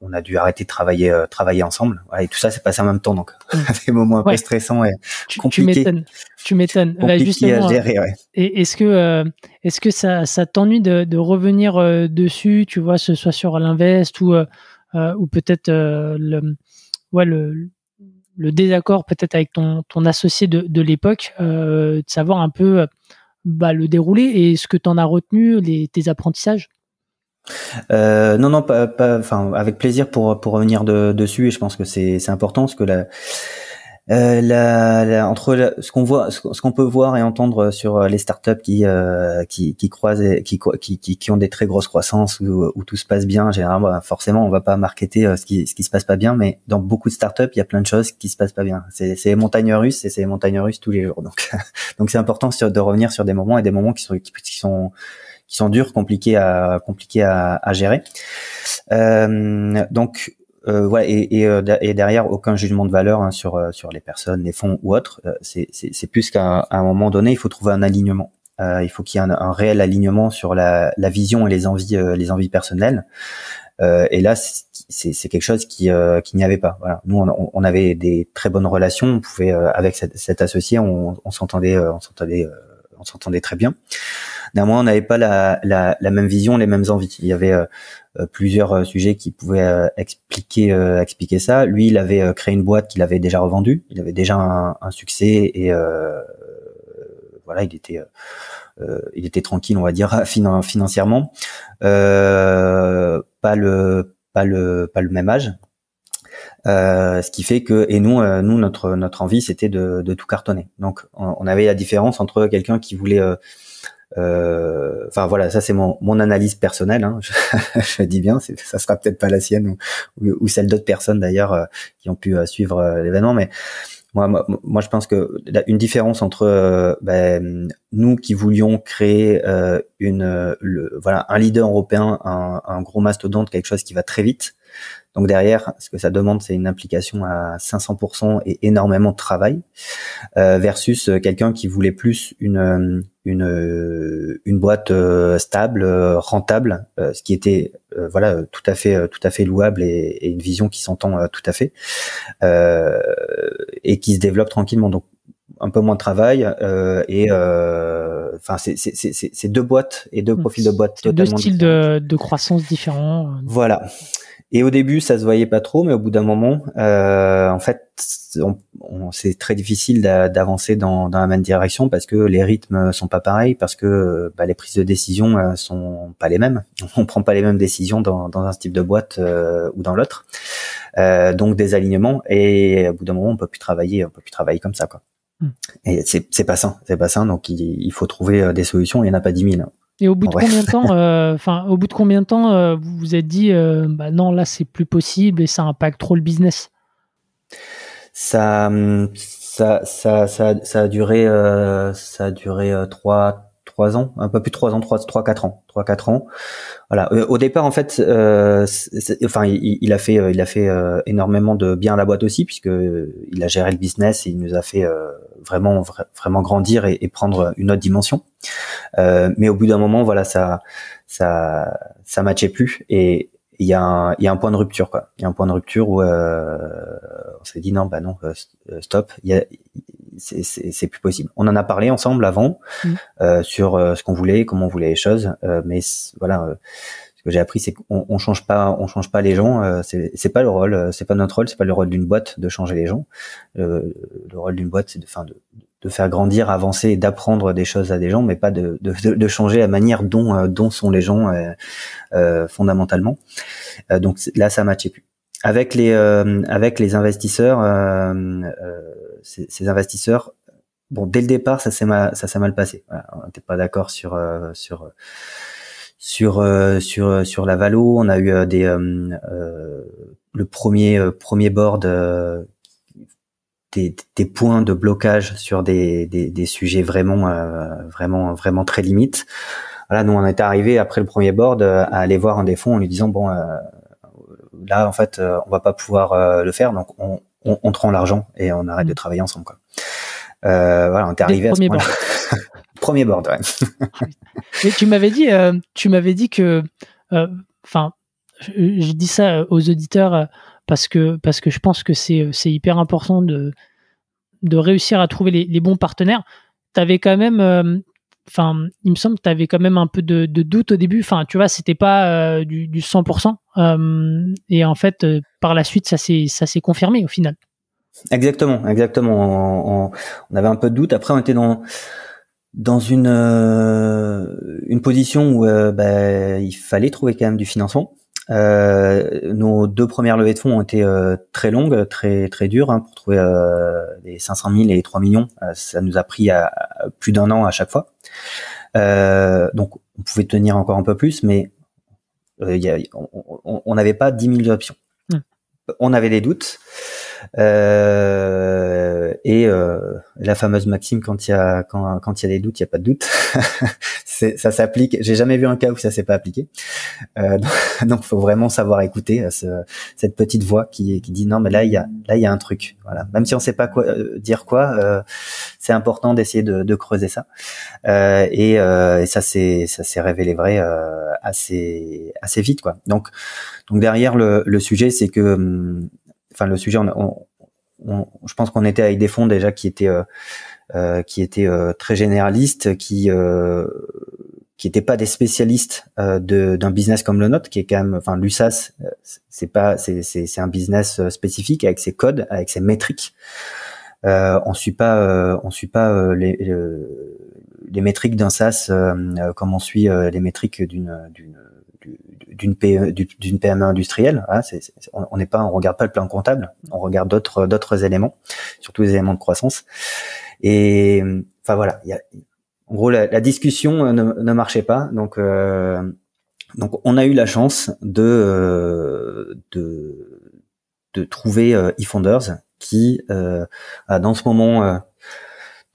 on a dû arrêter de travailler euh, travailler ensemble. Et tout ça c'est passé en même temps donc mm. des moments un peu stressants et compliqués tu m'étonnes. Tu m'étonnes. Bah, justement et est-ce que euh, est-ce que ça ça t'ennuie de, revenir euh, dessus tu vois ce soit sur l'invest ou ou peut-être le ouais le le désaccord peut-être avec ton ton associé de, de l'époque de savoir un peu bah, le déroulé et ce que tu en as retenu les tes apprentissages? Euh, non, non, pas, pas, enfin, avec plaisir pour pour revenir de, dessus. Et je pense que c'est c'est important parce que la, euh, la, entre ce qu'on voit, ce, qu'on peut voir et entendre sur les startups qui euh, qui qui croisent, qui, qui, qui ont des très grosses croissances où, tout se passe bien. Généralement, bah, forcément, on va pas marketer euh, ce qui ce qui se passe pas bien, mais dans beaucoup de startups, il y a plein de choses qui se passent pas bien. C'est c'est montagnes russes et c'est montagnes russes tous les jours. Donc donc c'est important de revenir sur des moments et des moments qui sont qui sont qui sont durs, compliqués à compliqués à, à gérer. Euh, donc euh, ouais, et, et, euh, et, derrière aucun jugement de valeur hein, sur euh, sur les personnes, les fonds ou autres. Euh, c'est plus qu'à un moment donné, il faut trouver un alignement. Euh, il faut qu'il y ait un, un, réel alignement sur la, la vision et les envies les envies personnelles. et là, c'est quelque chose qui qui n'y avait pas. Voilà. Nous, on, on, avait des très bonnes relations. On pouvait avec cet, cet associé, on s'entendait, on s'entendait, on s'entendait très bien. Néanmoins, on n'avait pas la, même vision, les mêmes envies. Il y avait euh, euh, plusieurs euh, sujets qui pouvaient expliquer ça. Lui, il avait créé une boîte qu'il avait déjà revendue. Il avait déjà un, succès et voilà, il était il était tranquille, on va dire, financièrement. pas le même âge. Ce qui fait que et nous nous notre envie c'était de, tout cartonner donc on, on, avait la différence entre quelqu'un qui voulait enfin voilà, ça c'est mon, analyse personnelle. Hein, je, dis bien, ça sera peut-être pas la sienne ou, ou, celle d'autres personnes d'ailleurs qui ont pu suivre l'événement, mais moi, moi, je pense que une différence entre ben, nous qui voulions créer une, voilà, un leader européen, un gros mastodonte, quelque chose qui va très vite, donc derrière, ce que ça demande, c'est une implication à 500% et énormément de travail, euh, versus quelqu'un qui voulait plus une une une boîte euh, stable, rentable, euh, ce qui était voilà tout à fait tout à fait louable et, et une vision qui s'entend tout à fait et qui se développe tranquillement. Donc un peu moins de travail et enfin c'est c'est deux boîtes et deux profils de boîtes deux styles de, de croissance différents. Voilà et au début, ça se voyait pas trop, mais au bout d'un moment, euh, en fait, on, c'est très difficile d'avancer dans, dans, la même direction parce que les rythmes sont pas pareils, parce que bah, les prises de décision euh, sont pas les mêmes. On prend pas les mêmes décisions dans, dans un type de boîte euh, ou dans l'autre. Euh, donc des alignements et au bout d'un moment, on peut plus travailler, on peut plus travailler comme ça, quoi. Hmm. Et c'est pas sain, c'est pas sain. Donc il, il, faut trouver euh, des solutions. Il y en a pas dix mille. Et au bout de combien de temps, euh, enfin, au bout de combien de temps, euh, vous vous êtes dit, euh, bah non, là, c'est plus possible et ça impacte trop le business? Ça, ça, ça, ça, ça a duré, ça a duré trois, trois ans, un peu plus de trois ans, trois, trois, quatre ans, trois, quatre ans. Voilà. Euh, au départ, en fait, euh, enfin, il, il, a fait, euh, il a fait euh, énormément de bien à la boîte aussi, puisque il a géré le business et il nous a fait vraiment, vraiment grandir et, et, prendre une autre dimension. Mais au bout d'un moment, voilà, ça, ça, ça matchait plus et il y a un, il y a un point de rupture quoi. Il y a un point de rupture où on s'est dit non, bah non, stop. Il y a, c'est plus possible. On en a parlé ensemble avant mm. euh, sur euh, ce qu'on voulait, comment on voulait les choses, euh, mais voilà, euh, ce que j'ai appris, c'est qu'on on change pas, on change pas les gens. Euh, c'est pas le rôle, c'est pas notre rôle, c'est pas le rôle d'une boîte de changer les gens. le rôle d'une boîte, c'est de, fin, de, de faire grandir, avancer, d'apprendre des choses à des gens, mais pas de, de, de changer la manière dont dont sont les gens fondamentalement. donc là, ça matchait plus avec les avec les investisseurs euh, ces, investisseurs, bon, dès le départ, ça s'est mal, ça s'est mal passé. on n'était pas d'accord sur euh, sur sur euh, sur sur la valo. On a eu euh, des le premier premier board des, des, points de blocage sur des, des, des sujets vraiment vraiment vraiment très limites. Voilà, nous on est arrivé après le premier board à aller voir un des fonds en lui disant bon là en fait on va pas pouvoir le faire donc on, on, on te rend l'argent et on arrête de mm. travailler ensemble. Quoi. Euh, voilà, on est arrivé à ce moment-là. premier board, ouais. Mais tu m'avais dit, euh, tu m'avais dit que, euh, enfin, je, dis ça aux auditeurs parce que parce que je pense que c'est c'est hyper important de de réussir à trouver les, bons partenaires. Tu quand même enfin, il me semble que tu avais quand même un peu de, doute au début. Enfin, tu vois, c'était pas euh, du, du, 100%. Euh, et en fait, euh, par la suite, ça s'est confirmé au final. Exactement, exactement. On, on, avait un peu de doute. Après, on était dans dans une une position où bah, il fallait trouver quand même du financement. Euh, nos deux premières levées de fonds ont été euh, très longues, très très dures hein, pour trouver euh, les 500 000 et les 3 millions. Euh, ça nous a pris à, plus d'un an à chaque fois. donc on pouvait tenir encore un peu plus, mais y a, on n'avait pas 10 000 options. Mmh. On avait des doutes. Euh, et euh, la fameuse maxime quand il y a quand quand il y a des doutes, il y a pas de doute. ça s'applique. J'ai jamais vu un cas où ça s'est pas appliqué. Euh, donc, faut vraiment savoir écouter euh, ce, cette petite voix qui qui dit non mais là il y a là il y a un truc. Voilà. Même si on sait pas quoi euh, dire quoi, euh, c'est important d'essayer de, de, creuser ça. Et, et, ça c'est ça s'est révélé vrai assez assez vite quoi. Donc donc derrière le, le sujet c'est que hum, enfin le sujet, je pense qu'on était avec des fonds déjà qui étaient euh, euh qui étaient euh, très généralistes, qui qui n'étaient pas des spécialistes d'un business comme le nôtre, qui est quand même, enfin l'USAS, c'est pas, c'est c'est un business spécifique avec ses codes, avec ses métriques. On suit pas, on suit pas les, les métriques d'un SaaS comme on suit les métriques d'une d'une d'une PME industrielle. Hein, on n'est pas, on regarde pas le plan comptable, on regarde d'autres d'autres éléments, surtout les éléments de croissance. Et enfin voilà, il y a en gros, la, discussion ne, marchait pas. Donc, donc, on a eu la chance de de, de trouver eFounders qui, dans ce moment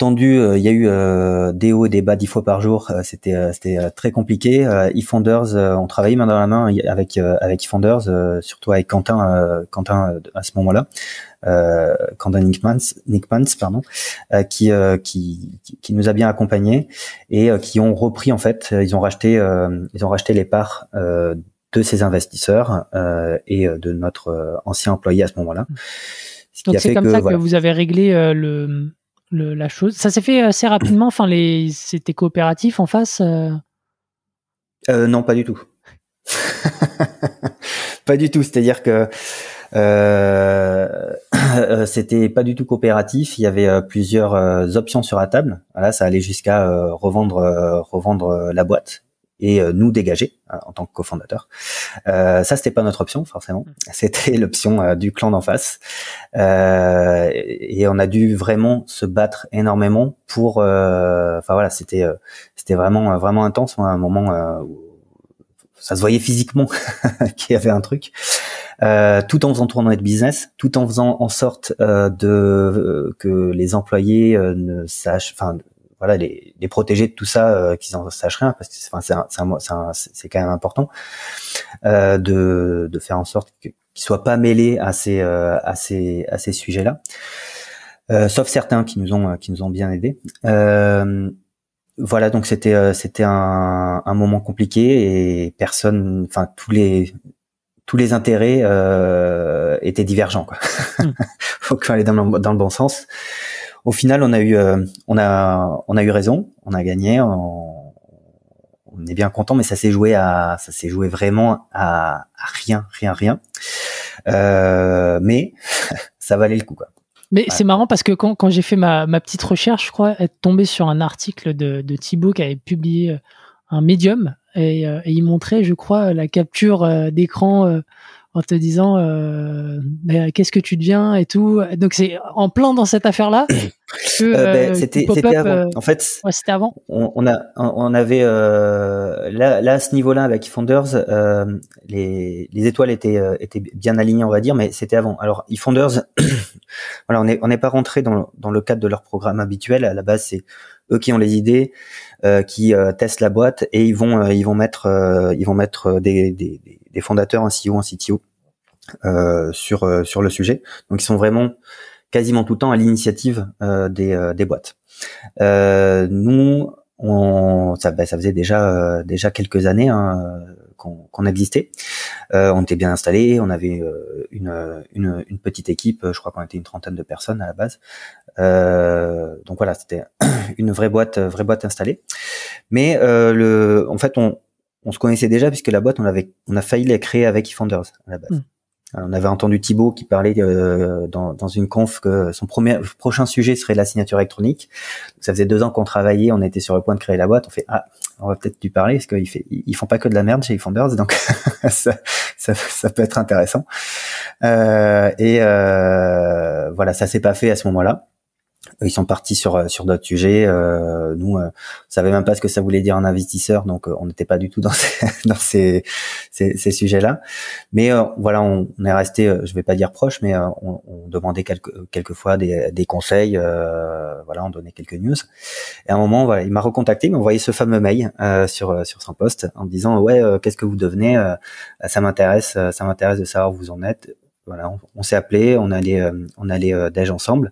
tendu. Euh, il y a eu euh, des hauts et des bas dix fois par jour. Euh, c'était c'était très compliqué. eFounders, on travaillait main dans la main avec avec eFounders, surtout avec Quentin Quentin à ce moment-là. Euh, Quentin Nickmans, Nickmans pardon, qui, qui qui nous a bien accompagnés et qui ont repris en fait, ils ont racheté ils ont racheté les parts de ces investisseurs et de notre ancien employé à ce moment-là. Donc c'est comme ça que vous avez réglé le la chose. Ça s'est fait assez rapidement. Enfin, les, c'était coopératif en face. Euh? Euh, non, pas du tout. pas du tout. C'est-à-dire que euh, c'était pas du tout coopératif. Il y avait plusieurs options sur la table. Voilà, ça allait jusqu'à revendre, revendre la boîte et euh, nous dégager euh, en tant que cofondateur. Euh, ça, c'était pas notre option forcément. Mm. C'était l'option euh, du clan d'en face. et on a dû vraiment se battre énormément pour. Enfin voilà, c'était c'était vraiment vraiment intense. À un moment où ça se voyait physiquement qu'il y avait un truc. Euh, tout en faisant tourner de business, tout en faisant en sorte euh, de que les employés ne sachent, enfin voilà les, les protéger de tout ça euh, qu'ils en sachent rien parce que enfin c'est c'est quand même important euh, de de faire en sorte qu'ils soient pas mêlés à ces euh, à ces à ces sujets là euh, sauf certains qui nous ont qui nous ont bien aidés voilà donc c'était c'était un, un moment compliqué et personne enfin tous les tous les intérêts étaient divergents quoi. Hmm. Faut qu'on aille dans le, dans le bon sens au final, on a eu, euh, on a, on a eu raison, on a gagné, on, on est bien content, mais ça s'est joué à, ça s'est joué vraiment à, rien, rien, rien. Euh, mais ça valait le coup, quoi. Mais c'est marrant parce que quand, quand j'ai fait ma, ma, petite recherche, je crois être tombé sur un article de, de Thibaut qui avait publié euh, un médium et, et, il montrait, je crois, la capture d'écran en te disant euh, qu'est-ce que tu deviens et tout. Donc c'est en plein dans cette affaire-là. Euh, ben, euh, c'était avant. Euh, en fait, c'était avant. On, on, a on avait là, là à ce niveau-là avec eFounders, les, les étoiles étaient étaient bien alignées on va dire, mais c'était avant. Alors eFounders, voilà, on n'est pas rentré dans le cadre de leur programme habituel. À la base, c'est eux qui ont les idées, qui testent la boîte et ils vont ils vont mettre ils vont mettre des, des fondateurs, un CEO, un CTO euh, sur euh, sur le sujet. Donc ils sont vraiment quasiment tout le temps à l'initiative euh, des, euh, des boîtes. Euh, nous, on, ça, bah, ça faisait déjà déjà quelques années hein, qu'on existait. on était bien installé, on avait une, une, une, petite équipe, je crois qu'on était une trentaine de personnes à la base. donc voilà, c'était une vraie boîte, vraie boîte installée. Mais le, en fait, on, on se connaissait déjà puisque la boîte, on avait, on a failli la créer avec eFounders à la base. Hmm. On avait entendu Thibaut qui parlait euh, dans, une conf que son prochain sujet serait la signature électronique. Ça faisait deux ans qu'on travaillait, on était sur le point de créer la boîte. On fait ah, on va peut-être lui parler parce qu'ils ils font pas que de la merde chez eFounders, donc ça, peut être intéressant. Euh, et euh, voilà, ça s'est pas fait à ce moment-là ils sont partis sur euh, sur d'autres sujets. Euh, nous, euh, on savait même pas ce que ça voulait dire un investisseur, donc euh, on n'était pas du tout dans ces dans ces ces, ces sujets-là. Mais voilà, on, on, est resté, je vais pas dire proche, mais on, on, demandait quelques quelquefois des, des conseils. voilà, on donnait quelques news. Et à un moment, voilà, il m'a recontacté, il m'a envoyé ce fameux mail sur sur son poste en me disant ouais, qu'est-ce que vous devenez Ça m'intéresse, ça m'intéresse de savoir où vous en êtes. Voilà, on, s'est appelé, on allait on allait d'âge ensemble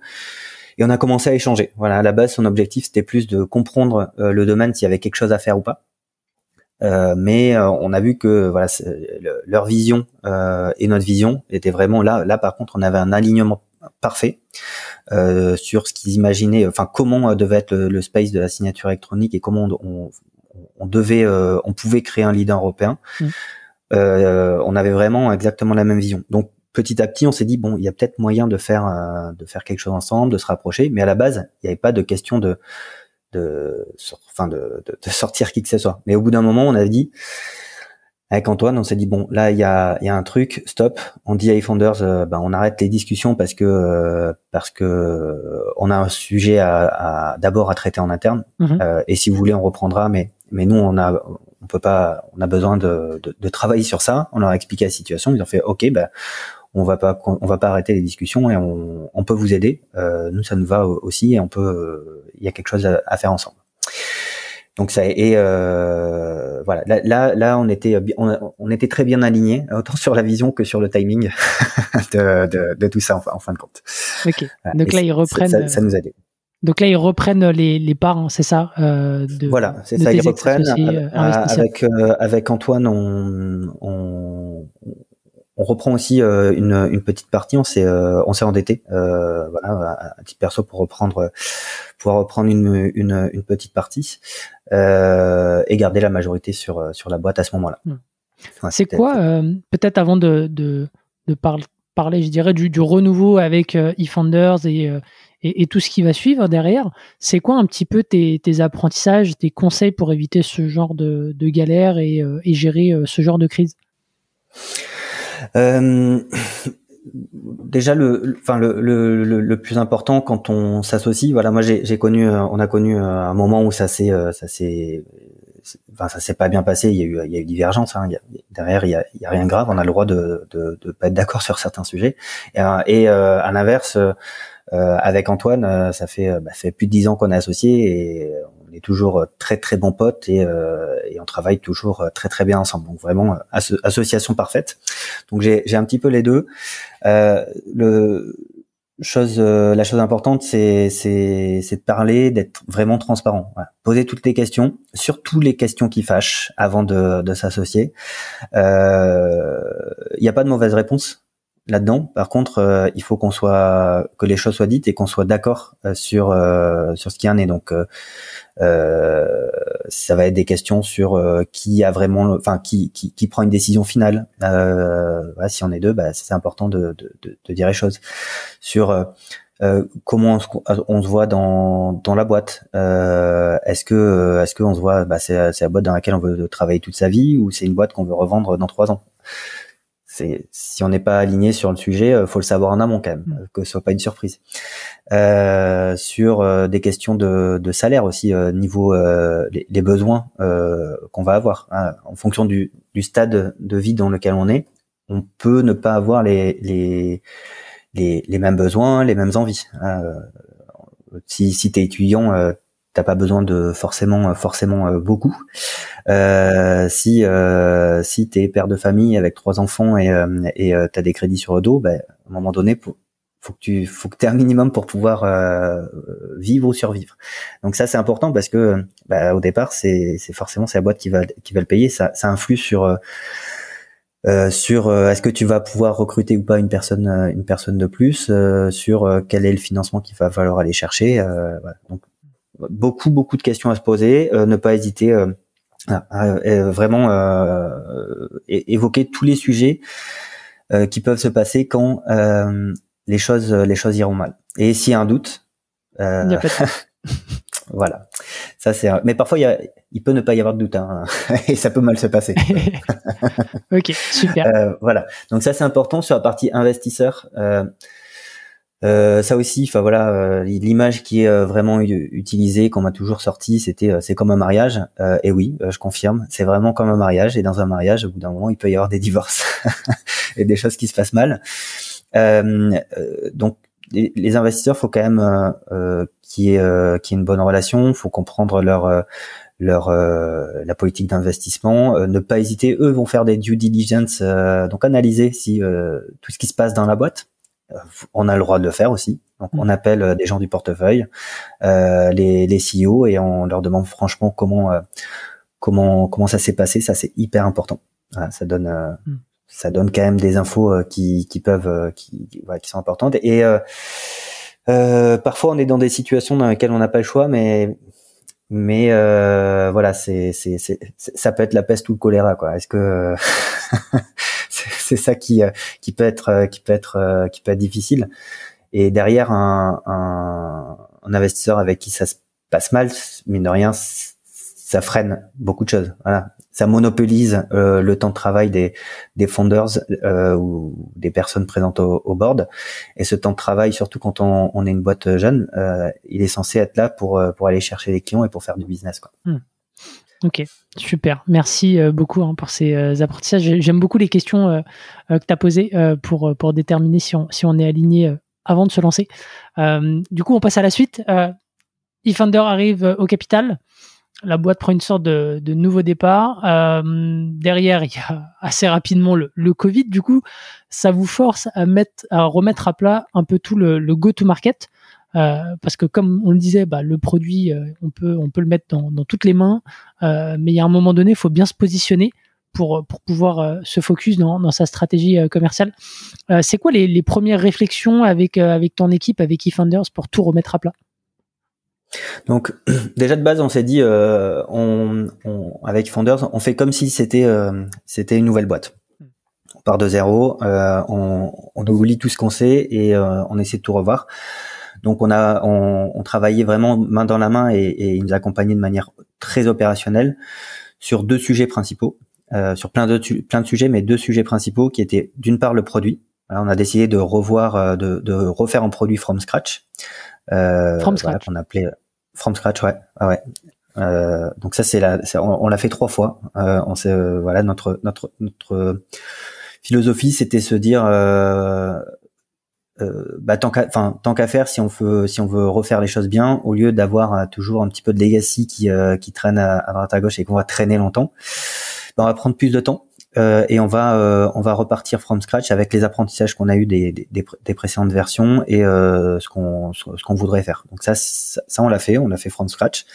et on a commencé à échanger. Voilà, à la base, son objectif c'était plus de comprendre euh, le domaine s'il y avait quelque chose à faire ou pas. Euh, mais euh, on a vu que voilà leur vision euh, et notre vision étaient vraiment là. Là, par contre, on avait un alignement parfait sur ce qu'ils imaginaient, enfin comment devait être le, space de la signature électronique et comment on, on, devait, on pouvait créer un leader européen. Mmh. on avait vraiment exactement la même vision. Donc petit à petit, on s'est dit bon, il y a peut-être moyen de faire euh, de faire quelque chose ensemble, de se rapprocher. Mais à la base, il n'y avait pas de question de de enfin de, de, sortir qui que ce soit. Mais au bout d'un moment, on a dit avec Antoine, on s'est dit bon, là il y a, y a un truc, stop. On dit à iFounders, euh, ben, on arrête les discussions parce que euh, parce que euh, on a un sujet à, à d'abord à traiter en interne. Mhm. Euh, et si vous voulez, on reprendra. Mais mais nous, on a on peut pas, on a besoin de, de, de travailler sur ça. On leur a expliqué la situation. Ils ont fait ok, ben on va pas on va pas arrêter les discussions et on, on peut vous aider. Euh, nous, ça nous va aussi et on peut. Il y a quelque chose à, à faire ensemble. Donc ça et euh, voilà là, là là on était on, on était très bien alignés autant sur la vision que sur le timing de, de, de tout ça en, en, fin de compte. Ok. Voilà. Donc et là ils reprennent. Ça, ça, nous a aidé. Donc là ils reprennent les, les parts, hein, c'est ça euh, de, Voilà, c'est ça. Ils reprennent euh, avec euh, avec Antoine on, on on reprend aussi euh, une, une, petite partie. On s'est euh, on s'est endetté, euh, voilà, à titre perso pour reprendre pouvoir reprendre une, une, une petite partie et garder la majorité sur sur la boîte à ce moment-là. Mmh. Ouais, c'est quoi peut-être avant de de, de par parler, je dirais du, du renouveau avec eFounders et, et, et tout ce qui va suivre derrière. C'est quoi un petit peu tes, tes apprentissages, tes conseils pour éviter ce genre de, de galère et, et gérer ce genre de crise? Euh, déjà le, enfin le, le, le, plus important quand on s'associe, voilà, moi j'ai connu, euh, on a connu euh, un moment où ça s'est, ça s'est, enfin ça s'est pas bien passé. Il y a eu, il y a eu divergence. Hein, derrière, il y a, rien de grave. On a le droit de, de, de pas être d'accord sur certains sujets. Et, et à l'inverse, avec Antoine, ça fait, bah, fait plus de dix ans qu'on est associés et on est toujours très très bons potes et, euh, et, on travaille toujours très très bien ensemble. Donc vraiment asso association parfaite. Donc j'ai un petit peu les deux. Euh, le chose, euh, la chose importante, c'est c'est de parler, d'être vraiment transparent. Voilà. Poser toutes les questions, surtout les questions qui fâchent, avant de, de s'associer. Il euh, n'y a pas de mauvaise réponse là-dedans. Par contre, euh, il faut qu'on soit que les choses soient dites et qu'on soit d'accord euh, sur euh, sur ce qui en est. Donc, ça va être des questions sur qui a vraiment, enfin qui, qui, prend une décision finale. Si on est deux, bah, c'est important de, de, dire les choses sur. comment on se, on voit dans, dans la boîte Est-ce que est-ce qu'on se voit bah, c'est la boîte dans laquelle on veut travailler toute sa vie ou c'est une boîte qu'on veut revendre dans trois ans? Si on n'est pas aligné sur le sujet, euh, faut le savoir en amont quand même, mm. que ce soit pas une surprise. Euh, sur euh, des questions de, de salaire aussi, euh, niveau euh, les, les, besoins qu'on va avoir, hein, en fonction du, du, stade de vie dans lequel on est, on peut ne pas avoir les les, les, les mêmes besoins, les mêmes envies. Hein. Si, si tu es étudiant, t'as pas besoin de forcément forcément beaucoup. Euh, si euh, si t'es père de famille avec trois enfants et euh, et euh, t'as des crédits sur le dos, ben, à un moment donné, pour, faut que tu faut que tu aies un minimum pour pouvoir euh, vivre ou survivre. Donc ça c'est important parce que bah, au départ c'est c'est forcément c'est la boîte qui va qui va le payer. Ça ça influe sur euh, sur est-ce que tu vas pouvoir recruter ou pas une personne une personne de plus, sur quel est le financement qu'il va falloir aller chercher. Voilà. Beaucoup beaucoup de questions à se poser. ne pas hésiter vraiment euh, évoquer tous les sujets euh, qui peuvent se passer quand euh, les choses les choses iront mal. Et s'il y a un doute, voilà. Ça c'est. Mais parfois il, y a, il peut ne pas y avoir de doute hein, et ça peut mal se passer. ok, super. Euh, voilà. Donc ça c'est important sur la partie investisseur. Euh, euh, ça aussi, enfin voilà, euh, l'image qui est euh, vraiment utilisée, qu'on m'a toujours sorti, c'était c'est comme un mariage. et oui, je confirme, c'est vraiment comme un mariage. Et dans un mariage, au bout d'un moment, il peut y avoir des divorces et des choses qui se passent mal. donc les, investisseurs, faut quand même euh, qu'il y, ait, qu y ait une bonne relation, faut comprendre leur leur la politique d'investissement, ne pas hésiter. Eux vont faire des due diligence, donc analyser si tout ce qui se passe dans la boîte on a le droit de le faire aussi. Donc, on mm. appelle euh, des gens du portefeuille, euh, les, les CEO, et on leur demande franchement comment euh, comment comment ça s'est passé. Ça, c'est hyper important. ça donne mm. ça donne quand même des infos qui, qui peuvent qui, qui sont importantes. Et parfois, on est dans des situations dans lesquelles on n'a pas le choix, mais mais voilà, c'est c'est ça peut être la peste ou le choléra, quoi. Est-ce que c'est ça qui euh, qui peut être euh, qui peut être euh, qui peut être difficile. Et derrière un, un, un investisseur avec qui ça se passe mal, mine de rien, ça freine beaucoup de choses. Voilà, ça monopolise le temps de travail des des founders ou des personnes présentes au, au, board. Et ce temps de travail, surtout quand on, on est une boîte jeune, il est censé être là pour pour aller chercher des clients et pour faire du business. Quoi. Hmm. Ok, super. Merci euh, beaucoup hein, pour ces euh, apprentissages. J'aime beaucoup les questions euh, que tu as posées pour, pour déterminer si on, si on est aligné avant de se lancer. du coup, on passe à la suite. eFounder arrive au capital. La boîte prend une sorte de, nouveau départ. derrière, il y a assez rapidement le, Covid. Du coup, ça vous force à, mettre, à remettre à plat un peu tout le, le go-to-market. Euh, parce que comme on le disait, bah, le produit, euh, on peut le mettre dans, toutes les mains, euh, mais il y a un moment donné, il faut bien se positionner pour pouvoir se focus dans, sa stratégie commerciale. c'est quoi les, premières réflexions avec ton équipe, avec eFounders, pour tout remettre à plat? Donc déjà de base, on s'est dit, avec Founders, on fait comme si c'était une nouvelle boîte. On part de zéro, on oublie tout ce qu'on sait et on essaie de tout revoir. Donc on a on, on, travaillait vraiment main dans la main et, et il nous accompagnait de manière très opérationnelle sur deux sujets principaux, euh, sur plein de plein de sujets, mais deux sujets principaux qui étaient d'une part le produit. on a décidé de revoir, euh, de, de, refaire un produit from scratch. Euh, from scratch. on appelait from scratch, ouais, ah ouais. Euh, donc ça c'est la, on, on l'a fait trois fois. Euh, on euh, voilà notre notre notre philosophie, c'était se dire euh, euh, bah, tant qu'à faire si on veut si on veut refaire les choses bien au lieu d'avoir euh, toujours un petit peu de legacy qui euh, traîne à, droite à gauche et qu'on va traîner longtemps bah, on va prendre plus de temps et on va repartir from scratch avec les apprentissages qu'on a eu des, précédentes versions et ce qu'on voudrait faire. Donc ça ça, on l'a fait on a fait from scratch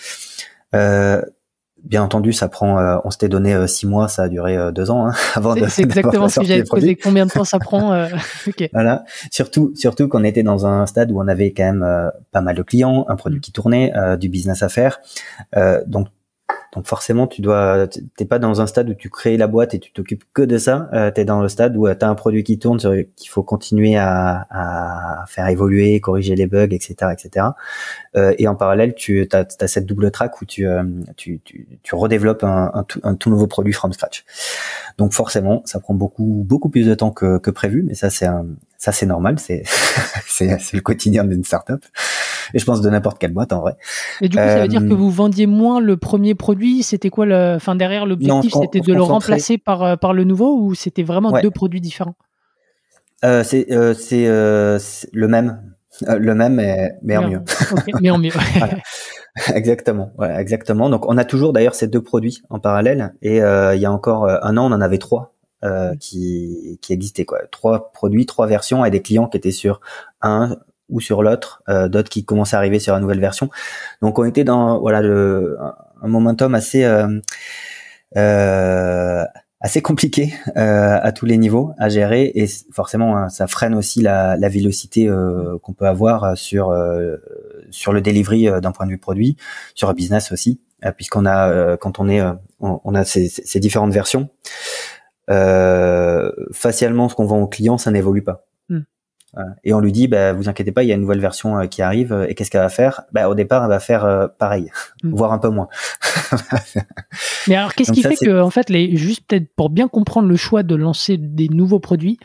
bien entendu, ça prend. Euh, on s'était donné euh, six mois, ça a duré euh, deux ans hein, avant de. C'est exactement ce que j'avais posé. Combien de temps ça prend okay. Voilà. Surtout, surtout qu'on était dans un stade où on avait quand même pas mal de clients, un produit mm. qui tournait, du business à faire. donc donc forcément, tu dois, t'es pas dans un stade où tu crées la boîte et tu t'occupes que de ça. Euh, tu dans le stade où tu as un produit qui tourne, qu'il faut continuer à, faire évoluer, corriger les bugs, etc., etc. Euh, et en parallèle, tu as, cette double track où tu, euh, tu, redéveloppes un, un, tout, un, tout, nouveau produit from scratch. Donc forcément, ça prend beaucoup beaucoup plus de temps que, que prévu, mais ça c'est ça c'est normal, c'est c'est le quotidien d'une startup et je pense de n'importe quelle boîte en vrai. Et du coup, ça veut dire que euh, vous vendiez moins le premier produit. C'était quoi le, enfin derrière l'objectif, c'était de le remplacer par euh, par le nouveau ou c'était vraiment deux produits différents? Euh, C'est c'est le même, le même mais, mais en mieux. mais en mieux. Exactement, exactement. Donc on a toujours d'ailleurs ces deux produits en parallèle et il y a encore un an on en avait trois euh, qui, qui existaient quoi. Trois produits, trois versions et des clients qui étaient sur un, ou sur l'autre, euh, d'autres qui commencent à arriver sur la nouvelle version. Donc on était dans voilà le, un momentum assez euh, euh, assez compliqué euh, à tous les niveaux à gérer et forcément hein, ça freine aussi la, la vélocité euh, qu'on peut avoir sur euh, sur le delivery d'un point de vue produit, sur un business aussi, puisqu'on a quand on est on, a ces, ces différentes versions. facialement, ce qu'on vend aux clients, ça n'évolue pas. Et on lui dit, bah, vous inquiétez pas, il y a une nouvelle version euh, qui arrive. Euh, et qu'est-ce qu'elle va faire? Bah, Au départ, elle va faire euh, pareil, mm. voire un peu moins. Mais alors, qu'est-ce qui fait que, en fait, les, juste peut-être pour bien comprendre le choix de lancer des nouveaux produits,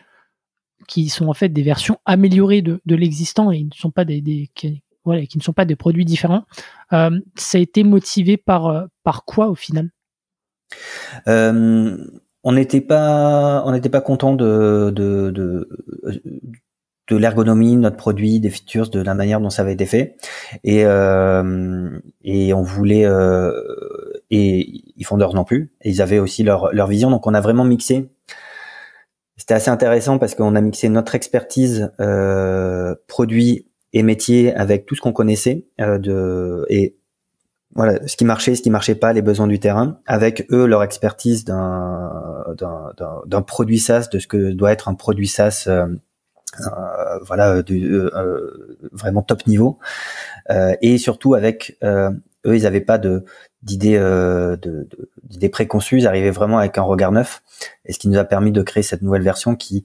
qui sont en fait des versions améliorées de, de l'existant et ne sont pas des, des qui, voilà, qui ne sont pas des produits différents, ça a été motivé par par quoi au final? On n'était pas on n'était pas content de, de, de, de l'ergonomie de notre produit, des features, de la manière dont ça avait été fait. Et, euh, et on voulait euh, et Founders non plus. Et ils avaient aussi leur, leur vision. Donc on a vraiment mixé. C'était assez intéressant parce qu'on a mixé notre expertise euh, produit et métier avec tout ce qu'on connaissait euh, de et voilà ce qui marchait, ce qui marchait pas, les besoins du terrain, avec eux leur expertise d'un d'un produit SaaS, de ce que doit être un produit SaaS euh, voilà, de, euh, vraiment top niveau. Euh, et surtout avec eux, ils n'avaient pas de d'idées de, d'idées préconçues, ils arrivaient vraiment avec un regard neuf, et ce qui nous a permis de créer cette nouvelle version qui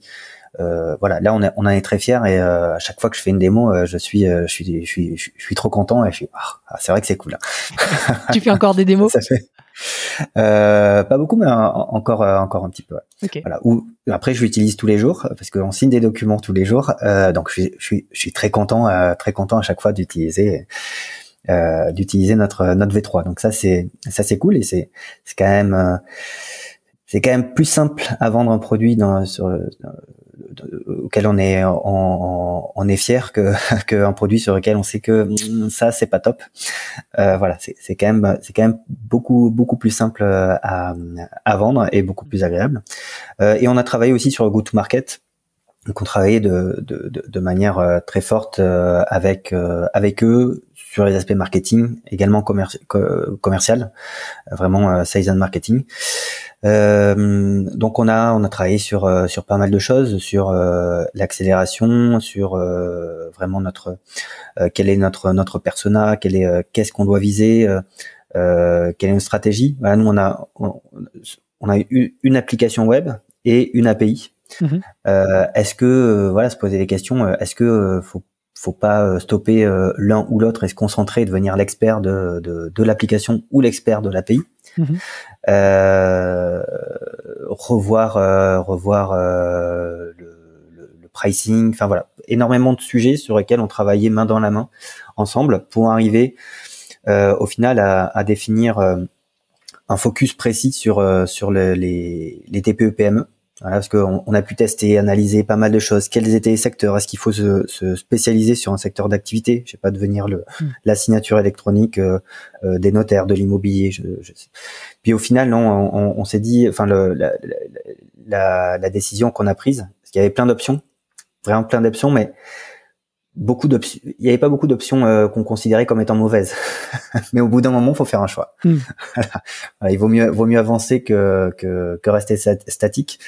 euh, voilà, là on, est, on en est très fier et euh, à chaque fois que je fais une démo, euh, je suis, je suis, je suis, je suis trop content et je suis, ah, ah c'est vrai que c'est cool. tu fais encore des démos? Ça fait. Euh, Pas beaucoup, mais encore encore un petit peu. Voilà. Ou après, je l'utilise tous les jours parce qu'on signe des documents tous les jours. donc, je suis, je suis, très content, très content à chaque fois d'utiliser. d'utiliser notre notre V3 donc ça c'est ça c'est cool et c'est c'est quand même c'est quand même plus simple à vendre un produit dans, sur, auquel on est on, est fier que qu'un produit sur lequel on sait que ça c'est pas top. Euh, voilà, c'est c'est quand même c'est quand même beaucoup beaucoup plus simple euh, à, à vendre et beaucoup plus agréable. Euh, et on a travaillé aussi sur le go to market. Donc on travaillait de, de, de, de manière euh, très forte euh, avec avec eux sur les aspects marketing, également commercial, vraiment sales and marketing. Euh, donc on a on a travaillé sur euh, sur pas mal de choses, sur euh, l'accélération, sur vraiment notre quel est notre notre persona, quel est qu'est-ce qu'on doit viser, quelle est une stratégie. Voilà, nous on a on, a eu une application web et une API. Mhm. est-ce que voilà se poser des questions est-ce que faut faut pas stopper l'un ou l'autre et se concentrer devenir l'expert de, de, de l'application ou l'expert de l'API. Mhm. Euh, revoir euh, revoir euh, le, le, pricing, enfin voilà, énormément de sujets sur lesquels on travaillait main dans la main ensemble pour arriver au final à, à définir un focus précis sur sur les, les TPE PME voilà, parce qu'on on a pu tester, analyser pas mal de choses. Quels étaient les secteurs? Est-ce qu'il faut se, se, spécialiser sur un secteur d'activité? Je sais pas, devenir le, hmm. la signature électronique euh, euh, des notaires, de l'immobilier. Je, je Puis au final, non, on, on s'est dit, enfin, le, la, la, la, décision qu'on a prise, parce qu'il y avait plein d'options, vraiment plein d'options, mais beaucoup d'options. Il n'y avait pas beaucoup d'options euh, qu'on considérait comme étant mauvaises. Mais au bout d'un moment, il faut faire un choix. Hmm. il vaut mieux, vaut mieux avancer que, que, que rester statique.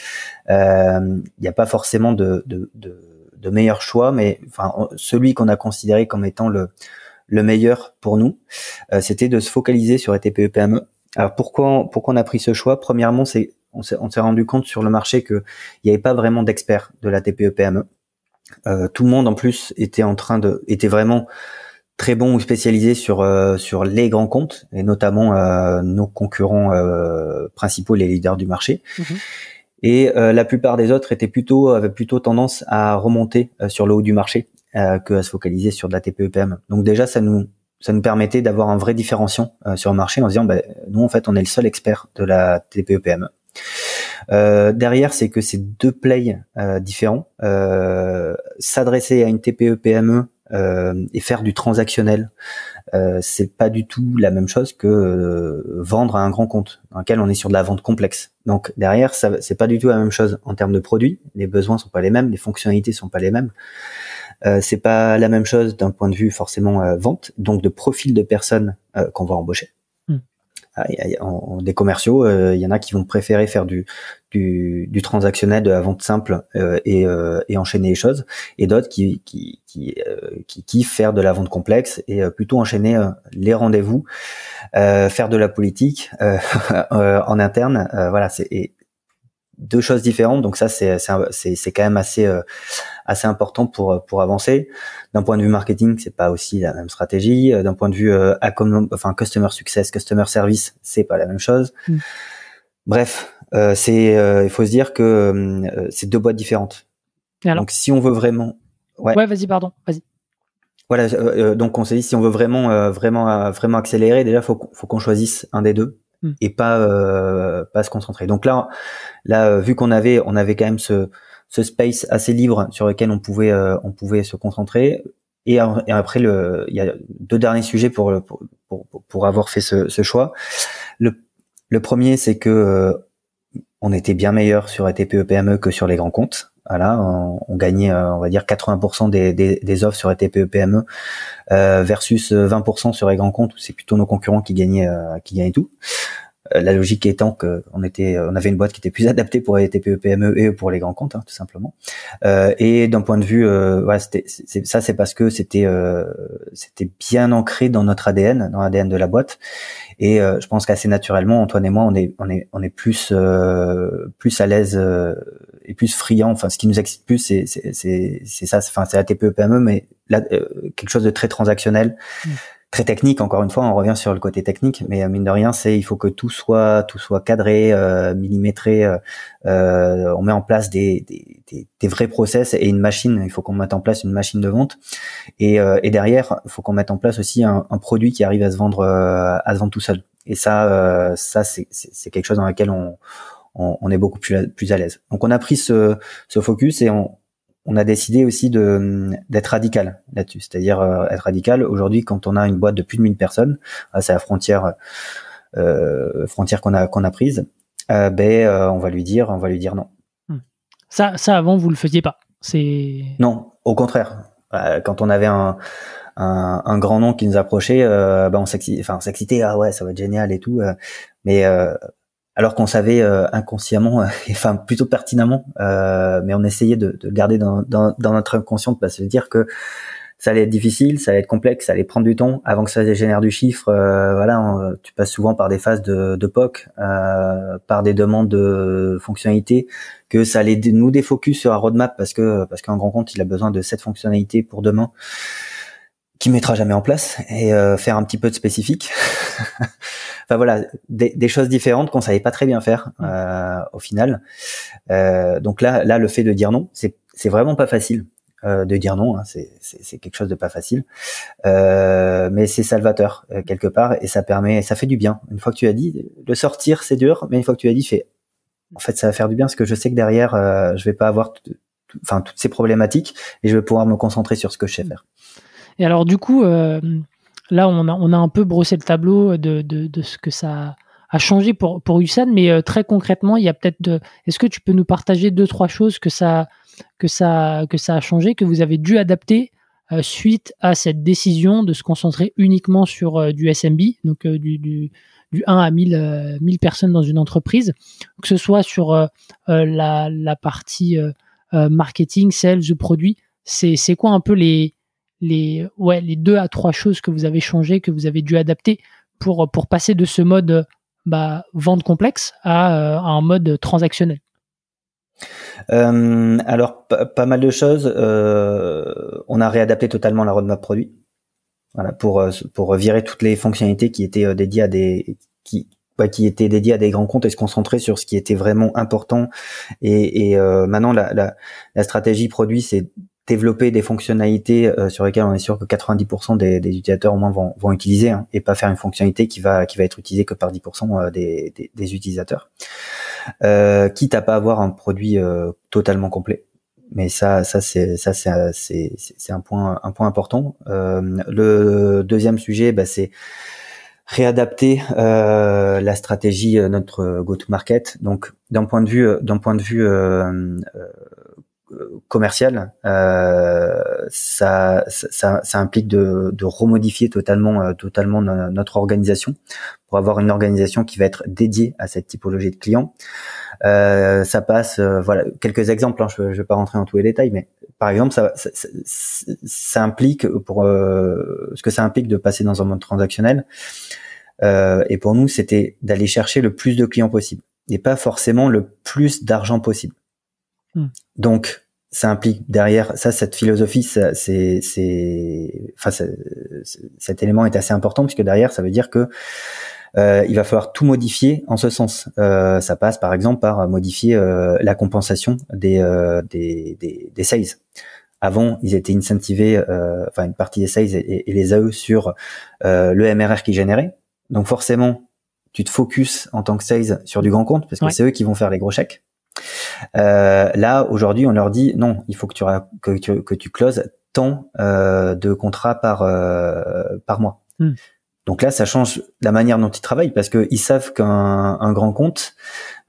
Euh, il n'y a pas forcément de, de, de, de meilleur choix, mais enfin, celui qu'on a considéré comme étant le, le meilleur pour nous, euh, c'était de se focaliser sur les TPE PME. Alors pourquoi, pourquoi on a pris ce choix? Premièrement, c'est on s'est rendu compte sur le marché qu'il n'y avait pas vraiment d'experts de la TPE PME. Euh, tout le monde en plus était en train de, était vraiment très bon ou spécialisé sur euh, sur les grands comptes et notamment euh, nos concurrents principaux, les leaders du marché. Mhm. Et la plupart des autres étaient plutôt avaient plutôt tendance à remonter sur le haut du marché que à se focaliser sur de la TPE-PM. Donc déjà ça nous ça nous permettait d'avoir un vrai différenciant sur le marché en disant bah, nous en fait on est le seul expert de la TPE-PM. Euh, derrière, c'est que c'est deux plays euh, différents. Euh, s'adresser à une TPE PME et faire du transactionnel, c'est pas du tout la même chose que vendre à un grand compte dans lequel on est sur de la vente complexe. Donc derrière, c'est pas du tout la même chose en termes de produits. Les besoins sont pas les mêmes, les fonctionnalités sont pas les mêmes. Euh, c'est pas la même chose d'un point de vue forcément vente, donc de profil de personnes qu'on va embaucher. Des commerciaux, euh, il y en a qui vont préférer faire du, transactionnel, de la vente simple euh, et, euh, et, enchaîner les choses, et d'autres qui, qui, qui, qui, kiffent faire de la vente complexe et plutôt enchaîner les rendez-vous, faire de la politique en interne. voilà, c'est deux choses différentes. Donc ça, c'est c'est quand même assez euh, assez important pour pour avancer. D'un point de vue marketing, c'est pas aussi la même stratégie. Euh, d'un point de vue euh, enfin customer success, customer service, c'est pas la même chose. Mm. Bref, euh, c'est il faut se dire que c'est deux boîtes différentes. donc si on veut vraiment, ouais, ouais vas-y, pardon, vas-y. Voilà, donc on s'est dit si on veut vraiment vraiment vraiment accélérer, déjà faut faut qu'on choisisse un des deux. Hmm. et pas euh, pas se concentrer. Donc là, là, euh, vu qu'on avait on avait quand même ce, ce space assez libre sur lequel on pouvait euh, on pouvait se concentrer. Et, après le, il y a deux derniers sujets pour pour, pour, avoir fait ce, ce, choix. Le, le premier, c'est que on était bien meilleur sur ATPE PME que sur les grands comptes. Voilà, on, gagnait, on va dire 80% des, offres sur ATPE PME euh, versus 20% sur les grands comptes c'est plutôt nos concurrents qui gagnaient, qui gagnaient tout. Euh, la logique étant que on était, on avait une boîte qui était plus adaptée pour les TPE, PME et pour les grands comptes, hein, tout simplement. Euh, et d'un point de vue, euh, ça c'est parce que c'était, euh, c'était bien ancré dans notre ADN, dans l'ADN de la boîte. Et euh, je pense qu'assez naturellement, Antoine et moi, on est, on est, on est plus, plus à l'aise et plus friand. Enfin, ce qui nous excite plus, c'est, c'est, c'est, ça. Enfin, c'est la TPE, PME, mais là, quelque chose de très transactionnel. Mmh très technique. Encore une fois, on revient sur le côté technique, mais mine de rien, c'est il faut que tout soit tout soit cadré, millimétré. on met en place des, des, des, vrais process et une machine. Il faut qu'on mette en place une machine de vente. Et, et derrière, il faut qu'on mette en place aussi un, un, produit qui arrive à se vendre à se vendre tout seul. Et ça, ça c'est quelque chose dans lequel on on, est beaucoup plus, plus à l'aise. Donc on a pris ce, ce focus et on, on a décidé aussi de d'être radical là-dessus, c'est-à-dire euh, être radical. Aujourd'hui, quand on a une boîte de plus de 1000 personnes, ah, c'est la frontière euh, frontière qu'on a qu'on a prise, euh, ben euh, on va lui dire on va lui dire non. Hmm. Ça ça avant vous le faisiez pas. C'est non, au contraire. quand on avait un un, un, grand nom qui nous approchait, ben on s'excitait, enfin on s'excitait, ah ouais, ça va être génial et tout. mais alors qu'on savait euh, inconsciemment, euh, enfin plutôt pertinemment, euh, mais on essayait de, de garder dans, notre inconscient de se dire que ça allait être difficile, ça allait être complexe, ça allait prendre du temps avant que ça génère du chiffre. voilà, tu passes souvent par des phases de, de POC, par des demandes de fonctionnalités, que ça allait nous défocus sur un roadmap parce que parce qu'un grand compte il a besoin de cette fonctionnalité pour demain qui mettra jamais en place et faire un petit peu de spécifique. Enfin voilà, des, choses différentes qu'on savait pas très bien faire mm. euh, au final. Euh, donc là, là, le fait de dire non, c'est c'est vraiment pas facile. Euh, de dire non, hein, c'est quelque chose de pas facile, euh, mais c'est salvateur euh, quelque part et ça permet, ça fait du bien. Une fois que tu as dit, le sortir c'est dur, mais une fois que tu as dit, fait, en fait ça va faire du bien parce que je sais que derrière je vais pas avoir, enfin toutes ces problématiques et je vais pouvoir me concentrer sur ce que je sais faire. Et alors du coup, là, on a, on a un peu brossé le tableau de, de, de ce que ça a changé pour, pour USAN, mais euh, très concrètement, il y a peut-être. Est-ce que tu peux nous partager deux, trois choses que ça, que ça, que ça a changé, que vous avez dû adapter euh, suite à cette décision de se concentrer uniquement sur euh, du SMB, donc du, du, du, 1 à 1000, 1000 personnes dans une entreprise, que ce soit sur la, la partie marketing, sales ou produit C'est quoi un peu les, les, ouais, les deux à trois choses que vous avez changé, que vous avez dû adapter pour, pour passer de ce mode bah, vente complexe à, euh, un mode transactionnel euh, alors pas mal de choses. Euh, on a réadapté totalement la roadmap produit, voilà, pour pour virer toutes les fonctionnalités qui étaient dédiées à des qui qui étaient dédiées à des grands comptes et se concentrer sur ce qui était vraiment important. Et, et maintenant la, la, la stratégie produit, c'est développer des fonctionnalités euh, sur lesquelles on est sûr que 90% des, des, utilisateurs au moins vont, vont utiliser hein, et pas faire une fonctionnalité qui va qui va être utilisée que par 10% euh, des, des, des, utilisateurs. Euh, quitte à pas avoir un produit euh, totalement complet. Mais ça, ça c'est ça c'est c'est un point un point important. le deuxième sujet, bah, c'est réadapter euh, la stratégie notre go-to-market. Donc d'un point de vue d'un point de vue euh, commercial, euh, ça, ça, implique de, remodifier totalement, euh, totalement notre organisation pour avoir une organisation qui va être dédiée à cette typologie de clients. Euh, ça passe, voilà, quelques exemples. Hein, je ne vais pas rentrer dans tous les détails, mais par exemple, ça, ça, implique pour ce que ça implique de passer dans un mode transactionnel. et pour nous, c'était d'aller chercher le plus de clients possible et pas forcément le plus d'argent possible. Hmm. Donc, ça implique derrière ça cette philosophie, c'est, c'est, enfin, cet élément est assez important puisque derrière, ça veut dire que euh, il va falloir tout modifier en ce sens. Euh, ça passe par exemple par modifier euh, la compensation des, des, des, des, sales. Avant, ils étaient incentivés, enfin une partie des sales et, les AE sur le MRR qu'ils généraient. Donc forcément, tu te focuses en tant que sales sur du grand compte parce que c'est eux qui vont faire les gros chèques. Euh, là, aujourd'hui, on leur dit non, il faut que tu, que tu, que tu closes tant euh, de contrats par, euh, par mois. Hmm. Donc là, ça change la manière dont ils travaillent parce qu'ils savent qu'un un grand compte,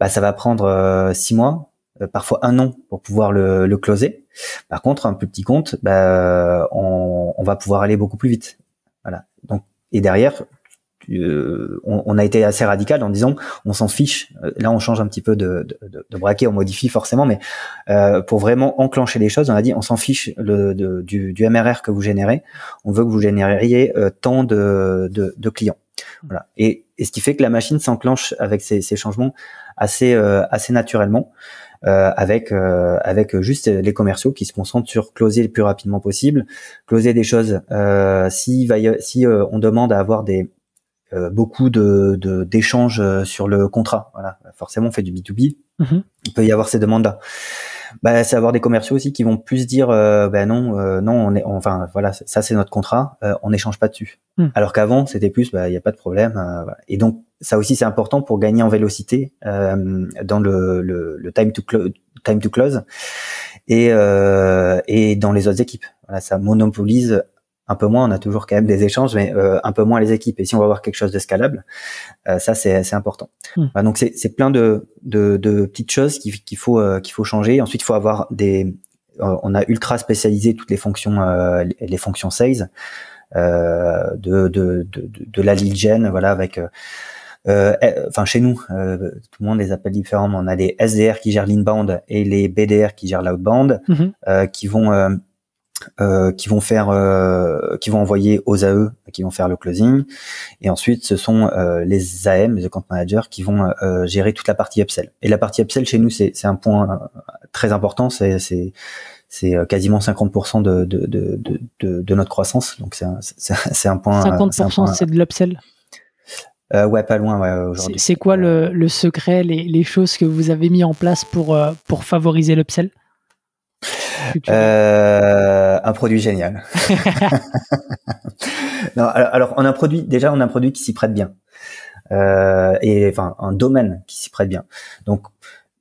bah, ça va prendre six mois, parfois un an pour pouvoir le, le closer. Par contre, un plus petit compte, bah, on, on va pouvoir aller beaucoup plus vite. Voilà. Donc, et derrière, euh, on, a été assez radical en disant on s'en fiche. Euh, là, on change un petit peu de, de, braquet, on modifie forcément, mais euh, pour vraiment enclencher les choses, on a dit on s'en fiche le, du, du, MRR que vous générez. On veut que vous génériez tant de, de, clients. Voilà. Et, ce qui fait que la machine s'enclenche avec ces, ces changements assez assez naturellement. avec avec juste les commerciaux qui se concentrent sur closer le plus rapidement possible, closer des choses. si va si on demande à avoir des beaucoup de d'échanges sur le contrat, voilà, forcément on fait du B 2 B, mm-hmm. il peut y avoir ces demandes là bah, c'est avoir des commerciaux aussi qui vont plus dire euh, ben non euh, non on est enfin voilà ça c'est notre contrat euh, on n'échange pas dessus. Hmm. alors qu'avant c'était plus bah il y a pas de problème euh, et donc ça aussi c'est important pour gagner en vélocité dans le, le, le, time to time to close et et dans les autres équipes. Voilà ça monopolise un peu moins, on a toujours quand même des échanges, mais euh, un peu moins les équipes. Et si on va avoir quelque chose de scalable, euh, ça c'est important. Hmm. donc c'est plein de, de, de, petites choses qu'il faut euh, qu'il faut changer. Ensuite, il faut avoir des, on a ultra spécialisé toutes les fonctions les fonctions sales de, de, de, de, la lead gen, voilà avec euh, enfin chez nous, euh, tout le monde les appelle différemment. On a les SDR qui gèrent l'inbound et les BDR qui gèrent l'outbound, euh, qui vont euh, qui vont faire, euh, qui vont envoyer aux AE, qui vont faire le closing, et ensuite ce sont euh, les AM, les account managers, qui vont euh, gérer toute la partie upsell. Et la partie upsell chez nous, c'est un point très important, c'est c'est quasiment 50% de, de, de, de, de notre croissance, donc c'est un, c'est un point. 50% c'est de l'upsell? Euh, ouais, pas loin ouais, aujourd'hui. C'est quoi le, le secret, les, les, choses que vous avez mis en place pour, pour favoriser l'upsell? Euh, un produit génial. non, alors, on a un produit déjà on a un produit qui s'y prête bien euh, et enfin un domaine qui s'y prête bien. Donc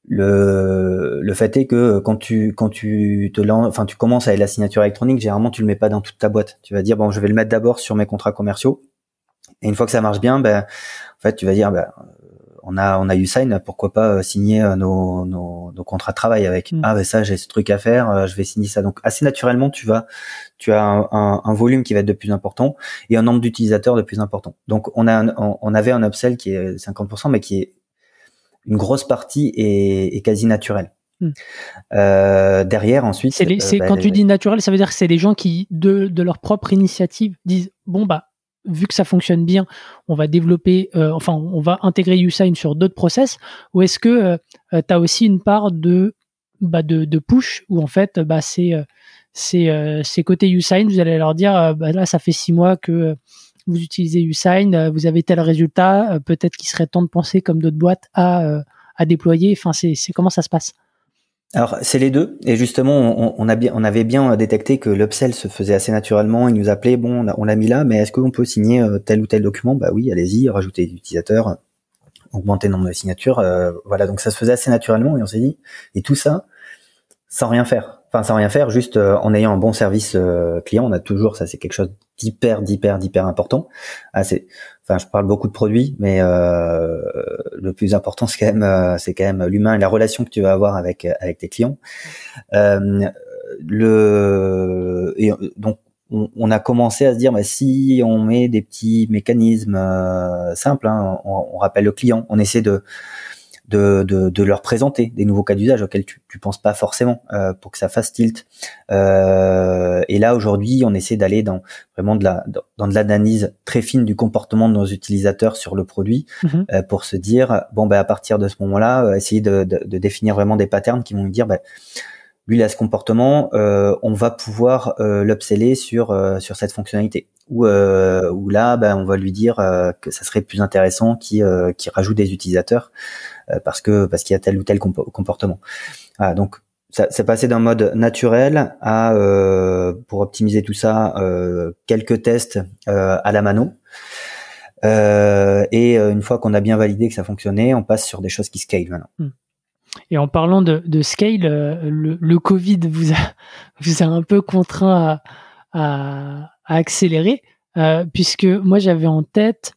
le, le fait est que quand tu quand tu te enfin tu commences avec la signature électronique, généralement tu le mets pas dans toute ta boîte. Tu vas dire bon je vais le mettre d'abord sur mes contrats commerciaux et une fois que ça marche bien, ben en fait tu vas dire ben on a on a Usain, pourquoi pas euh, signer euh, nos, nos, nos, contrats de travail avec mm. ah ben ça j'ai ce truc à faire, euh, je vais signer ça. Donc assez naturellement tu vas tu as un, un, volume qui va être de plus important et un nombre d'utilisateurs de plus important. Donc on a on, avait un upsell qui est 50% mais qui est une grosse partie est, est quasi naturelle. Mm. Euh, derrière, ensuite, c'est bah, quand tu dis naturel, ça veut dire que c'est des gens qui, de, de leur propre initiative, disent bon bah vu que ça fonctionne bien, on va développer, euh, enfin, on va intégrer Usign sur d'autres process, ou est-ce que euh, euh, tu as aussi une part de, bah, de, push, où en fait, bah, c'est c'est côté Usign, vous allez leur dire, bah, là, ça fait six mois que vous utilisez Usign, vous avez tel résultat, peut-être qu'il serait temps de penser, comme d'autres boîtes, à, à déployer. Enfin, c'est comment ça se passe? Alors c'est les deux et justement on, a bien on avait bien détecté que l'upsell se faisait assez naturellement. Il nous appelait bon on l'a mis là mais est-ce qu'on peut signer euh, tel ou tel document? Bah oui allez-y rajouter des utilisateurs, augmenter le nombre de signatures. Euh, voilà donc ça se faisait assez naturellement et on s'est dit et tout ça sans rien faire. Enfin sans rien faire juste euh, en ayant un bon service client. On a toujours ça c'est quelque chose d'hyper d'hyper d'hyper important. Ah, c'est enfin je parle beaucoup de produits mais euh, le plus important c'est quand même euh, c'est quand même l'humain et la relation que tu vas avoir avec avec tes clients. Euh, le donc on, on, a commencé à se dire bah, si on met des petits mécanismes euh, simples hein, on, on, rappelle le client on essaie de de, de, de, leur présenter des nouveaux cas d'usage auxquels tu, tu penses pas forcément euh, pour que ça fasse tilt. Euh, et là aujourd'hui, on essaie d'aller dans vraiment de la dans de l'analyse très fine du comportement de nos utilisateurs sur le produit mhm. euh, pour se dire bon ben à partir de ce moment-là, euh, essayer de, de, de, définir vraiment des patterns qui vont nous dire ben, lui il a ce comportement, euh, on va pouvoir euh, l'upseller sur euh, sur cette fonctionnalité. Ou euh, ou là, ben, on va lui dire que ça serait plus intéressant qu'il qui rajoute des utilisateurs parce que parce qu'il y a tel ou tel comportement. Donc ça, c'est passé d'un mode naturel à euh, pour optimiser tout ça euh, quelques tests euh, à la mano. Euh, et une fois qu'on a bien validé que ça fonctionnait, on passe sur des choses qui scale maintenant. Hmm. Et en parlant de, scale, le, Covid vous a, vous a un peu contraint à, accélérer, euh, puisque moi j'avais en tête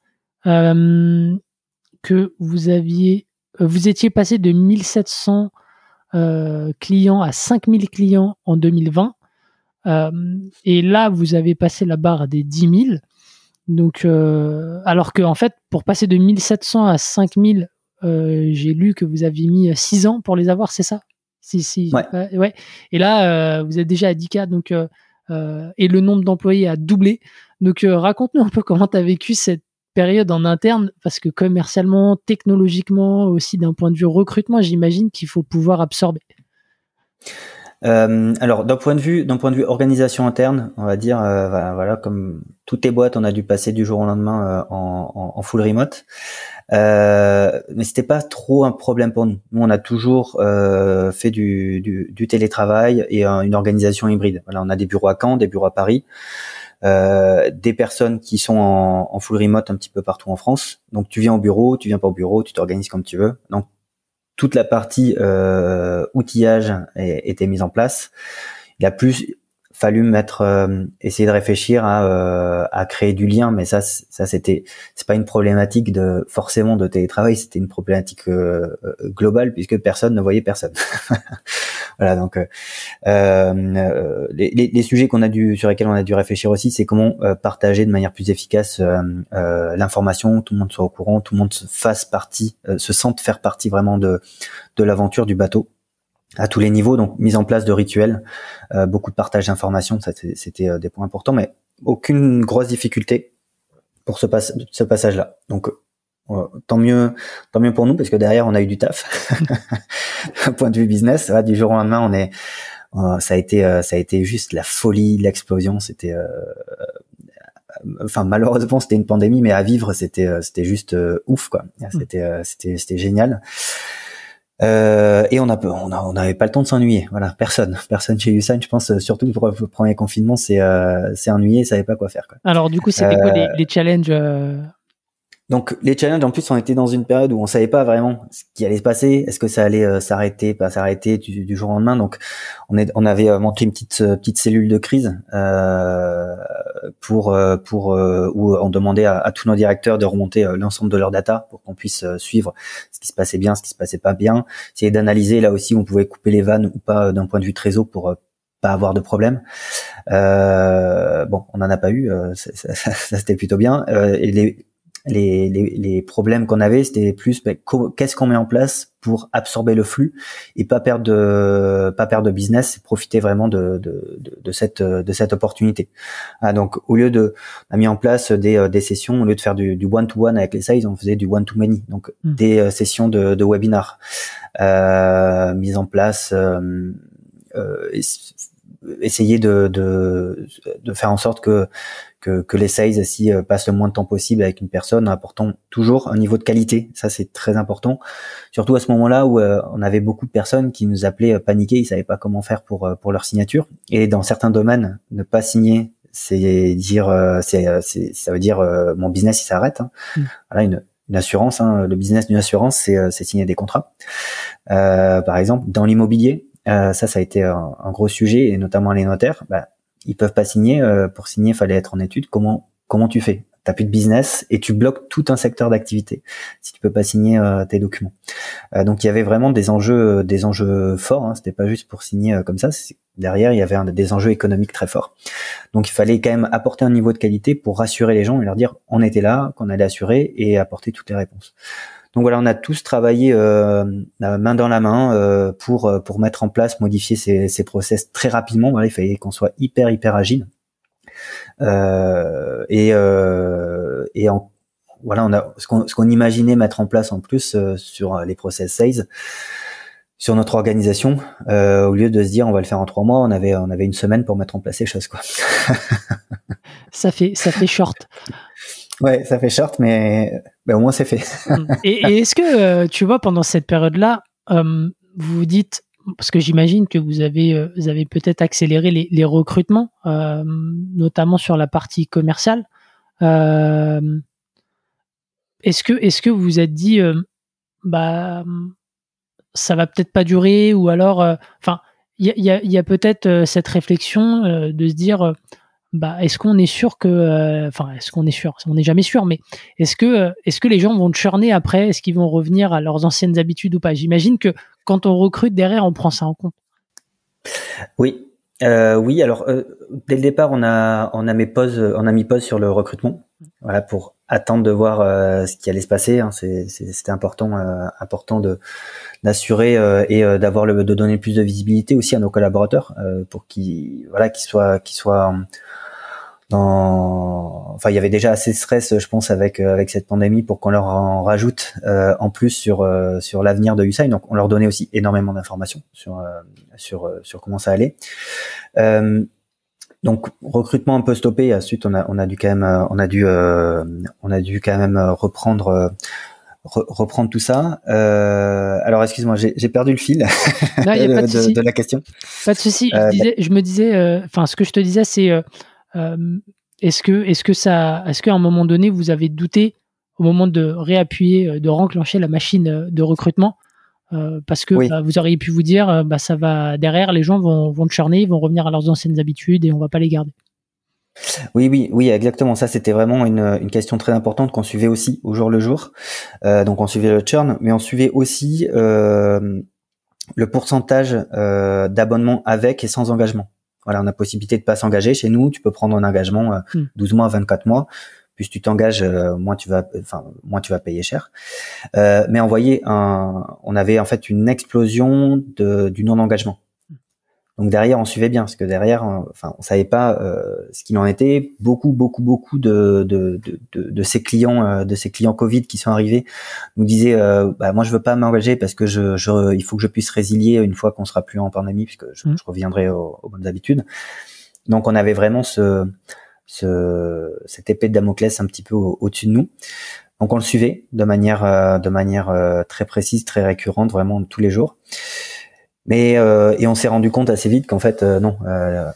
euh, que vous aviez euh, vous étiez passé de 1700 euh, clients à 5000 clients en 2020. Euh, et là, vous avez passé la barre des 10 000. Donc, alors que en fait, pour passer de 1700 à 5000, j'ai lu que vous aviez mis 6 ans pour les avoir, c'est ça? Si, si, ouais. ouais. Et là, vous êtes déjà à 10K, donc, et le nombre d'employés a doublé. Donc, raconte-nous un peu comment tu as vécu cette période en interne Parce que commercialement, technologiquement, aussi d'un point de vue recrutement, j'imagine qu'il faut pouvoir absorber. Euh, alors d'un point de vue d'un point de vue organisation interne, on va dire euh, voilà, comme toutes les boîtes, on a dû passer du jour au lendemain euh, en, full remote. Mais c'était pas trop un problème pour nous. Nous, on a toujours fait du, du, du, télétravail et une organisation hybride. Voilà, on a des bureaux à Caen, des bureaux à Paris. Euh, des personnes qui sont en, full remote un petit peu partout en France. Donc tu viens au bureau, tu viens pas au bureau, tu t'organises comme tu veux. Donc toute la partie euh, outillage était mise en place. Il a plus fallu mettre, euh, essayer de réfléchir à, euh, à créer du lien, mais ça, ça c'était, c'est pas une problématique de forcément de télétravail, c'était une problématique euh, globale puisque personne ne voyait personne. voilà, donc les, les, sujets qu'on a dû, sur lesquels on a dû réfléchir aussi, c'est comment partager de manière plus efficace l'information, tout le monde soit au courant, tout le monde se fasse partie, se sente faire partie vraiment de de l'aventure du bateau à tous les niveaux, donc mise en place de rituels, euh, beaucoup de partage d'informations, c'était euh, des points importants, mais aucune grosse difficulté pour ce, ce passage-là. Donc euh, tant mieux, tant mieux pour nous parce que derrière on a eu du taf. Point de vue business, du jour au lendemain, on est, ça a été, ça a été juste la folie, l'explosion. C'était, enfin malheureusement c'était une pandémie, mais à vivre c'était, c'était juste ouf quoi. Mmh. C'était, c'était, c'était génial. Euh, et on a on n'avait pas le temps de s'ennuyer. Voilà, personne, personne chez Usain. Je pense surtout pour le premier confinement, c'est euh, c'est ennuyé, savait pas quoi faire. Quoi. Alors du coup, c'était quoi les, euh, les challenges donc les challenges en plus on était dans une période où on savait pas vraiment ce qui allait se passer, est-ce que ça allait euh, s'arrêter, pas s'arrêter du, jour au lendemain? Donc on, est, on avait euh, monté une petite euh, petite cellule de crise euh, pour pour où on demandait à, tous nos directeurs de remonter l'ensemble de leurs data pour qu'on puisse suivre ce qui se passait bien, ce qui se passait pas bien, essayer d'analyser là aussi on pouvait couper les vannes ou pas d'un point de vue trésor pour pas avoir de problème. Euh, bon, on n'en a pas eu, ça, ça, ça c'était plutôt bien. Les, les, les problèmes qu'on avait, c'était plus ben, qu'est-ce qu'on met en place pour absorber le flux et pas perdre de pas perdre de business, et profiter vraiment de, de, de, cette de cette opportunité. Ah, donc au lieu de on a mis en place des, euh, des sessions, au lieu de faire du, one to one avec les sales, on faisait du one to many, donc hmm. des euh, sessions de, de webinars euh, mises en place. Euh, euh, essayer de, de, de faire en sorte que que, que les sales aussi euh, passent le moins de temps possible avec une personne en apportant toujours un niveau de qualité. Ça, c'est très important. Surtout à ce moment-là où euh, on avait beaucoup de personnes qui nous appelaient euh, paniquer, ils savaient pas comment faire pour, pour leur signature. Et dans certains domaines, ne pas signer, c'est dire, c'est, ça veut dire mon business il s'arrête. Hein. Mm. Voilà une, une assurance, hein. le business d'une assurance, c'est, c'est signer des contrats. par exemple, dans l'immobilier, ça, ça a été un, un, gros sujet, et notamment les notaires. Bah, ils peuvent pas signer. Euh, pour signer, fallait être en études. Comment comment tu fais? T'as plus de business et tu bloques tout un secteur d'activité si tu peux pas signer euh, tes documents. Euh, donc il y avait vraiment des enjeux des enjeux forts. Hein. C'était pas juste pour signer comme ça. Derrière, il y avait des enjeux économiques très forts. Donc il fallait quand même apporter un niveau de qualité pour rassurer les gens et leur dire on était là, qu'on allait assurer et apporter toutes les réponses. Donc voilà, on a tous travaillé euh, main dans la main euh, pour euh, pour mettre en place, modifier ces, ces process très rapidement. Voilà, il fallait qu'on soit hyper hyper agile. Euh, et euh, et en, voilà, on a ce qu'on ce qu'on imaginait mettre en place en plus sur les process sales sur notre organisation, au lieu de se dire on va le faire en trois mois, on avait on avait une semaine pour mettre en place ces choses quoi. ça fait ça fait short. Ouais, ça fait short, mais ben, au moins c'est fait. et, est-ce que, euh, tu vois, pendant cette période-là, euh, vous vous dites, parce que j'imagine que vous avez, euh, vous avez peut-être accéléré les, recrutements, notamment sur la partie commerciale. est-ce que, est-ce que vous vous êtes dit, bah, ça va peut-être pas durer, ou alors, enfin, il y a peut-être cette réflexion de se dire bah, est-ce qu'on est sûr que, euh, enfin, est-ce qu'on est sûr? On n'est jamais sûr, mais est-ce que, euh, est-ce que les gens vont churner après? Est-ce qu'ils vont revenir à leurs anciennes habitudes ou pas? J'imagine que quand on recrute derrière, on prend ça en compte. Oui, euh, oui. Alors, dès le départ, on a, on a mis pause, on a mis pause sur le recrutement, voilà, pour attendre de voir ce qui allait se passer. Hein. C'était important, important de d'assurer et d'avoir le, de donner plus de visibilité aussi à nos collaborateurs pour qu'ils, voilà, qu'ils soient, qu'ils soient dans, enfin, il y avait déjà assez de stress, je pense, avec avec cette pandémie pour qu'on leur en rajoute en plus sur sur l'avenir de Usain. Donc, on leur donnait aussi énormément d'informations sur sur sur comment ça allait. donc recrutement un peu stoppé. Ensuite, on a on a dû quand même on a dû on a dû quand même reprendre reprendre tout ça. Euh, alors, excuse-moi, j'ai perdu le fil de, la question. Pas de souci. je, euh, me disais, euh, enfin, ce que je te disais, c'est est-ce que, est-ce que ça, est-ce qu'à un moment donné, vous avez douté au moment de réappuyer, de renclencher la machine de recrutement, parce que bah, vous auriez pu vous dire, bah, ça va derrière, les gens vont vont churner, vont revenir à leurs anciennes habitudes et on va pas les garder? Oui, oui, oui, exactement. Ça, c'était vraiment une, une, question très importante qu'on suivait aussi au jour le jour. Euh, donc, on suivait le churn, mais on suivait aussi euh, le pourcentage euh, d'abonnements avec et sans engagement. Voilà, on a possibilité de pas s'engager chez nous. Tu peux prendre un engagement euh, 12 hmm. mois, 24 mois. Plus tu t'engages, euh, moins tu vas, enfin, moins tu vas payer cher. Euh, mais on voyait un, on avait en fait une explosion de, du non-engagement. Donc derrière, on suivait bien, parce que derrière, on, enfin, on savait pas euh, ce qu'il en était. Beaucoup, beaucoup, beaucoup de de, de, de ces clients, euh, de ces clients Covid qui sont arrivés, nous disaient, euh, bah, moi, je veux pas m'engager parce que je, je, il faut que je puisse résilier une fois qu'on sera plus en pandémie, puisque je, mmh. je reviendrai aux, bonnes habitudes. Donc on avait vraiment ce, ce cette épée de Damoclès un petit peu au-dessus de nous. Donc on le suivait de manière, de manière très précise, très récurrente, vraiment tous les jours. Mais euh, et on s'est rendu compte assez vite qu'en fait euh, non, euh,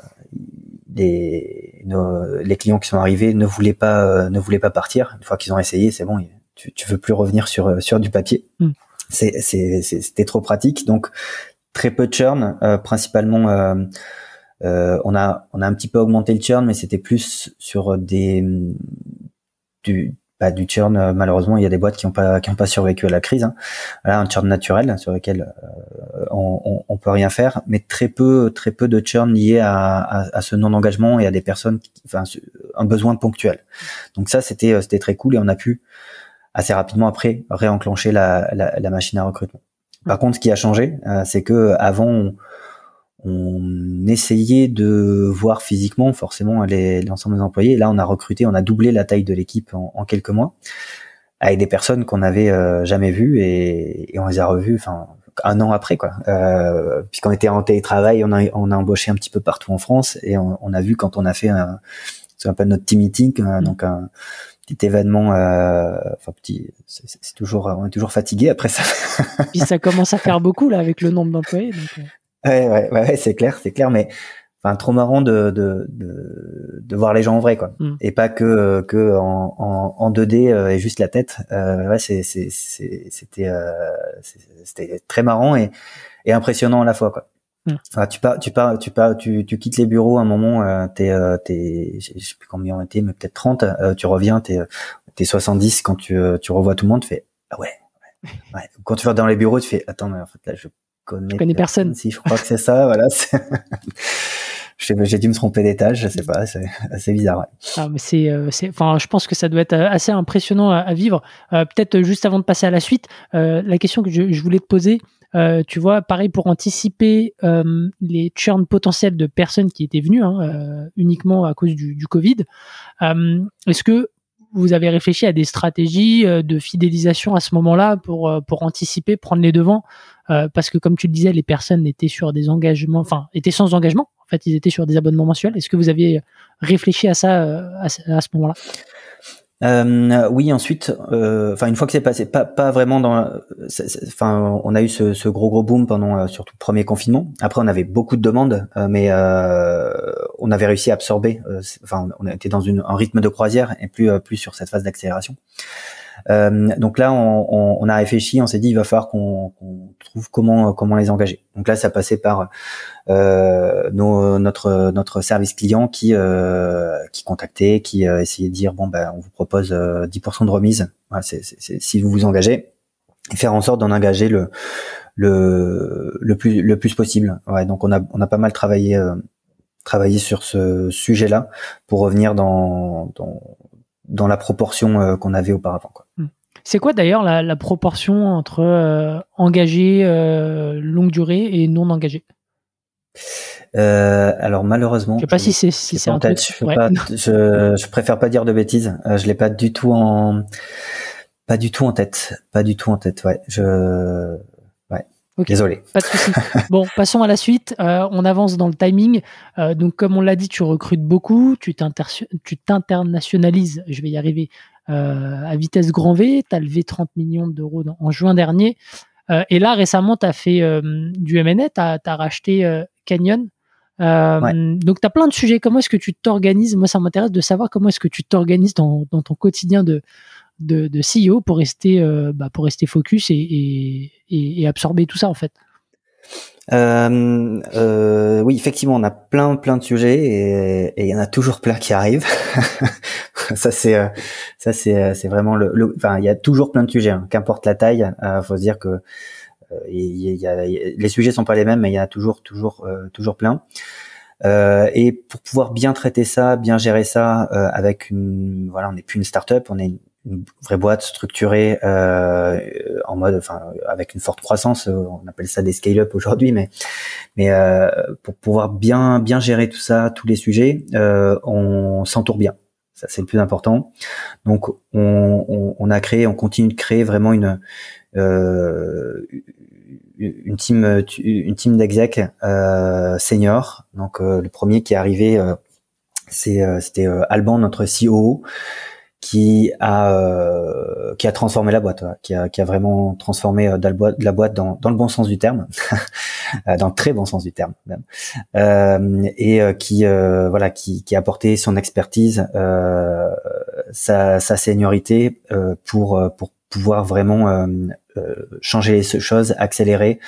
les, les clients qui sont arrivés ne voulaient pas ne voulaient pas partir. Une fois qu'ils ont essayé, c'est bon, tu, tu veux plus revenir sur sur du papier. Mm. C'est c'était trop pratique. Donc très peu de churn, principalement. on a on a un petit peu augmenté le churn, mais c'était plus sur des du bah, du churn, euh, malheureusement, il y a des boîtes qui n'ont pas qui ont pas survécu à la crise. Hein. Voilà, un churn naturel sur lequel euh, on, on, peut rien faire, mais très peu très peu de churn lié à, à, ce non engagement et à des personnes, qui, enfin, un besoin ponctuel. Donc ça, c'était euh, c'était très cool et on a pu assez rapidement après réenclencher la, la, la machine à recrutement. Par contre, ce qui a changé, c'est que avant on essayait de voir physiquement forcément l'ensemble des employés. là, on a recruté, on a doublé la taille de l'équipe en, quelques mois avec des personnes qu'on n'avait euh, jamais vues et, on les a revues, enfin un an après quoi. Euh, Puisqu'on était en télétravail, on a, on a embauché un petit peu partout en France et on, a vu quand on a fait un, ce qu'on appelle notre team meeting, euh, mm. donc un petit événement, euh, enfin petit, c'est toujours, on est toujours fatigué après ça. Puis ça commence à faire beaucoup là avec le nombre d'employés. Donc... Euh. Ouais, ouais, ouais, c'est clair, c'est clair, mais enfin trop marrant de, de, de, de, voir les gens en vrai, quoi, mm. et pas que que en, en, en 2D euh, et juste la tête. Euh, ouais, c'est c'était euh, c'était très marrant et, et impressionnant à la fois, quoi. Mm. Enfin, tu pars, tu pars, tu pars, tu, tu quittes les bureaux à un moment, euh, t'es, euh, t'es, je sais plus combien on était, mais peut-être 30, euh, tu reviens, t'es, t'es 70 quand tu, tu revois tout le monde, tu fais, ah ouais, ouais, ouais. Quand tu vas dans les bureaux, tu fais, attends, mais en fait là, je connais, connais personne. Si je crois que c'est ça, voilà. J'ai dû me tromper d'étage, je sais pas, c'est assez bizarre. Ah, mais c'est, euh, c'est, enfin, je pense que ça doit être euh, assez impressionnant à, vivre. Euh, peut-être juste avant de passer à la suite, la question que je, je voulais te poser, tu vois, pareil pour anticiper les churns potentiels de personnes qui étaient venues hein, uniquement à cause du, du Covid. est-ce que vous avez réfléchi à des stratégies de fidélisation à ce moment-là pour pour anticiper, prendre les devants euh, parce que comme tu le disais, les personnes étaient sur des engagements, enfin étaient sans engagement. En fait, ils étaient sur des abonnements mensuels. Est-ce que vous aviez réfléchi à ça euh, à, ce moment-là? Euh, oui, ensuite, euh, enfin une fois que c'est passé, pas pas vraiment dans, enfin on a eu ce, ce, gros gros boom pendant euh, surtout le premier confinement. Après on avait beaucoup de demandes, mais on avait réussi à absorber. Enfin on était dans une, un rythme de croisière et plus plus sur cette phase d'accélération. Euh, donc là, on, on, a réfléchi, on s'est dit il va falloir qu'on trouve comment comment les engager. Donc là, ça passait par euh, nos, notre notre service client qui euh, qui contactait, qui euh, essayait de dire bon ben on vous propose 10% de remise. Voilà, c'est si vous vous engagez faire en sorte d'en engager le le le plus le plus possible. Ouais, donc on a on a pas mal travaillé travaillé sur ce sujet-là pour revenir dans, dans dans la proportion euh, qu'on avait auparavant. Quoi. Hmm. C'est quoi d'ailleurs la, la, proportion entre euh, engagé euh, longue durée et non engagé? Euh, alors malheureusement, je sais pas si c'est si c'est un truc. Je, pas, je, je, préfère pas dire de bêtises. Euh, je l'ai pas du tout en pas du tout en tête, pas du tout en tête. Ouais, je Désolé. Pas de souci. bon, passons à la suite. Euh, on avance dans le timing. Euh, donc, comme on l'a dit, tu recrutes beaucoup, tu t'internationalises, je vais y arriver, euh, à vitesse grand V. Tu as levé 30 millions d'euros en juin dernier. et là, récemment, tu as fait du M&A, tu as, racheté Canyon. Donc, tu as plein de sujets. Comment est-ce que tu t'organises? Moi, ça m'intéresse de savoir comment est-ce que tu t'organises dans, dans, ton quotidien de, de, de CEO pour rester, euh, bah, pour rester focus et, et, et, absorber tout ça en fait euh, euh, oui, effectivement, on a plein plein de sujets et il y en a toujours plein qui arrivent. ça c'est euh, ça c'est c'est vraiment le, enfin il y a toujours plein de sujets, hein. qu'importe la taille. Euh, faut se dire que il y, a, les sujets sont pas les mêmes, mais il y en a toujours toujours toujours plein. et pour pouvoir bien traiter ça, bien gérer ça, avec une voilà, on n'est plus une start-up, on est une, une vraie boîte structurée euh, en mode, enfin, avec une forte croissance. On appelle ça des scale-up aujourd'hui, mais mais euh, pour pouvoir bien bien gérer tout ça, tous les sujets, euh, on s'entoure bien. Ça c'est le plus important. Donc on, on, on, a créé, on continue de créer vraiment une euh, une team une team d'exec euh, senior. Donc euh, le premier qui est arrivé, c'est c'était Alban, notre CEO qui a euh, qui a transformé la boîte, qui a qui a vraiment transformé euh, la boîte, dans, dans le bon sens du terme, euh, dans le très bon sens du terme même, euh, et qui voilà qui qui a apporté son expertise, sa sa seniorité pour pour pouvoir vraiment changer les choses, accélérer,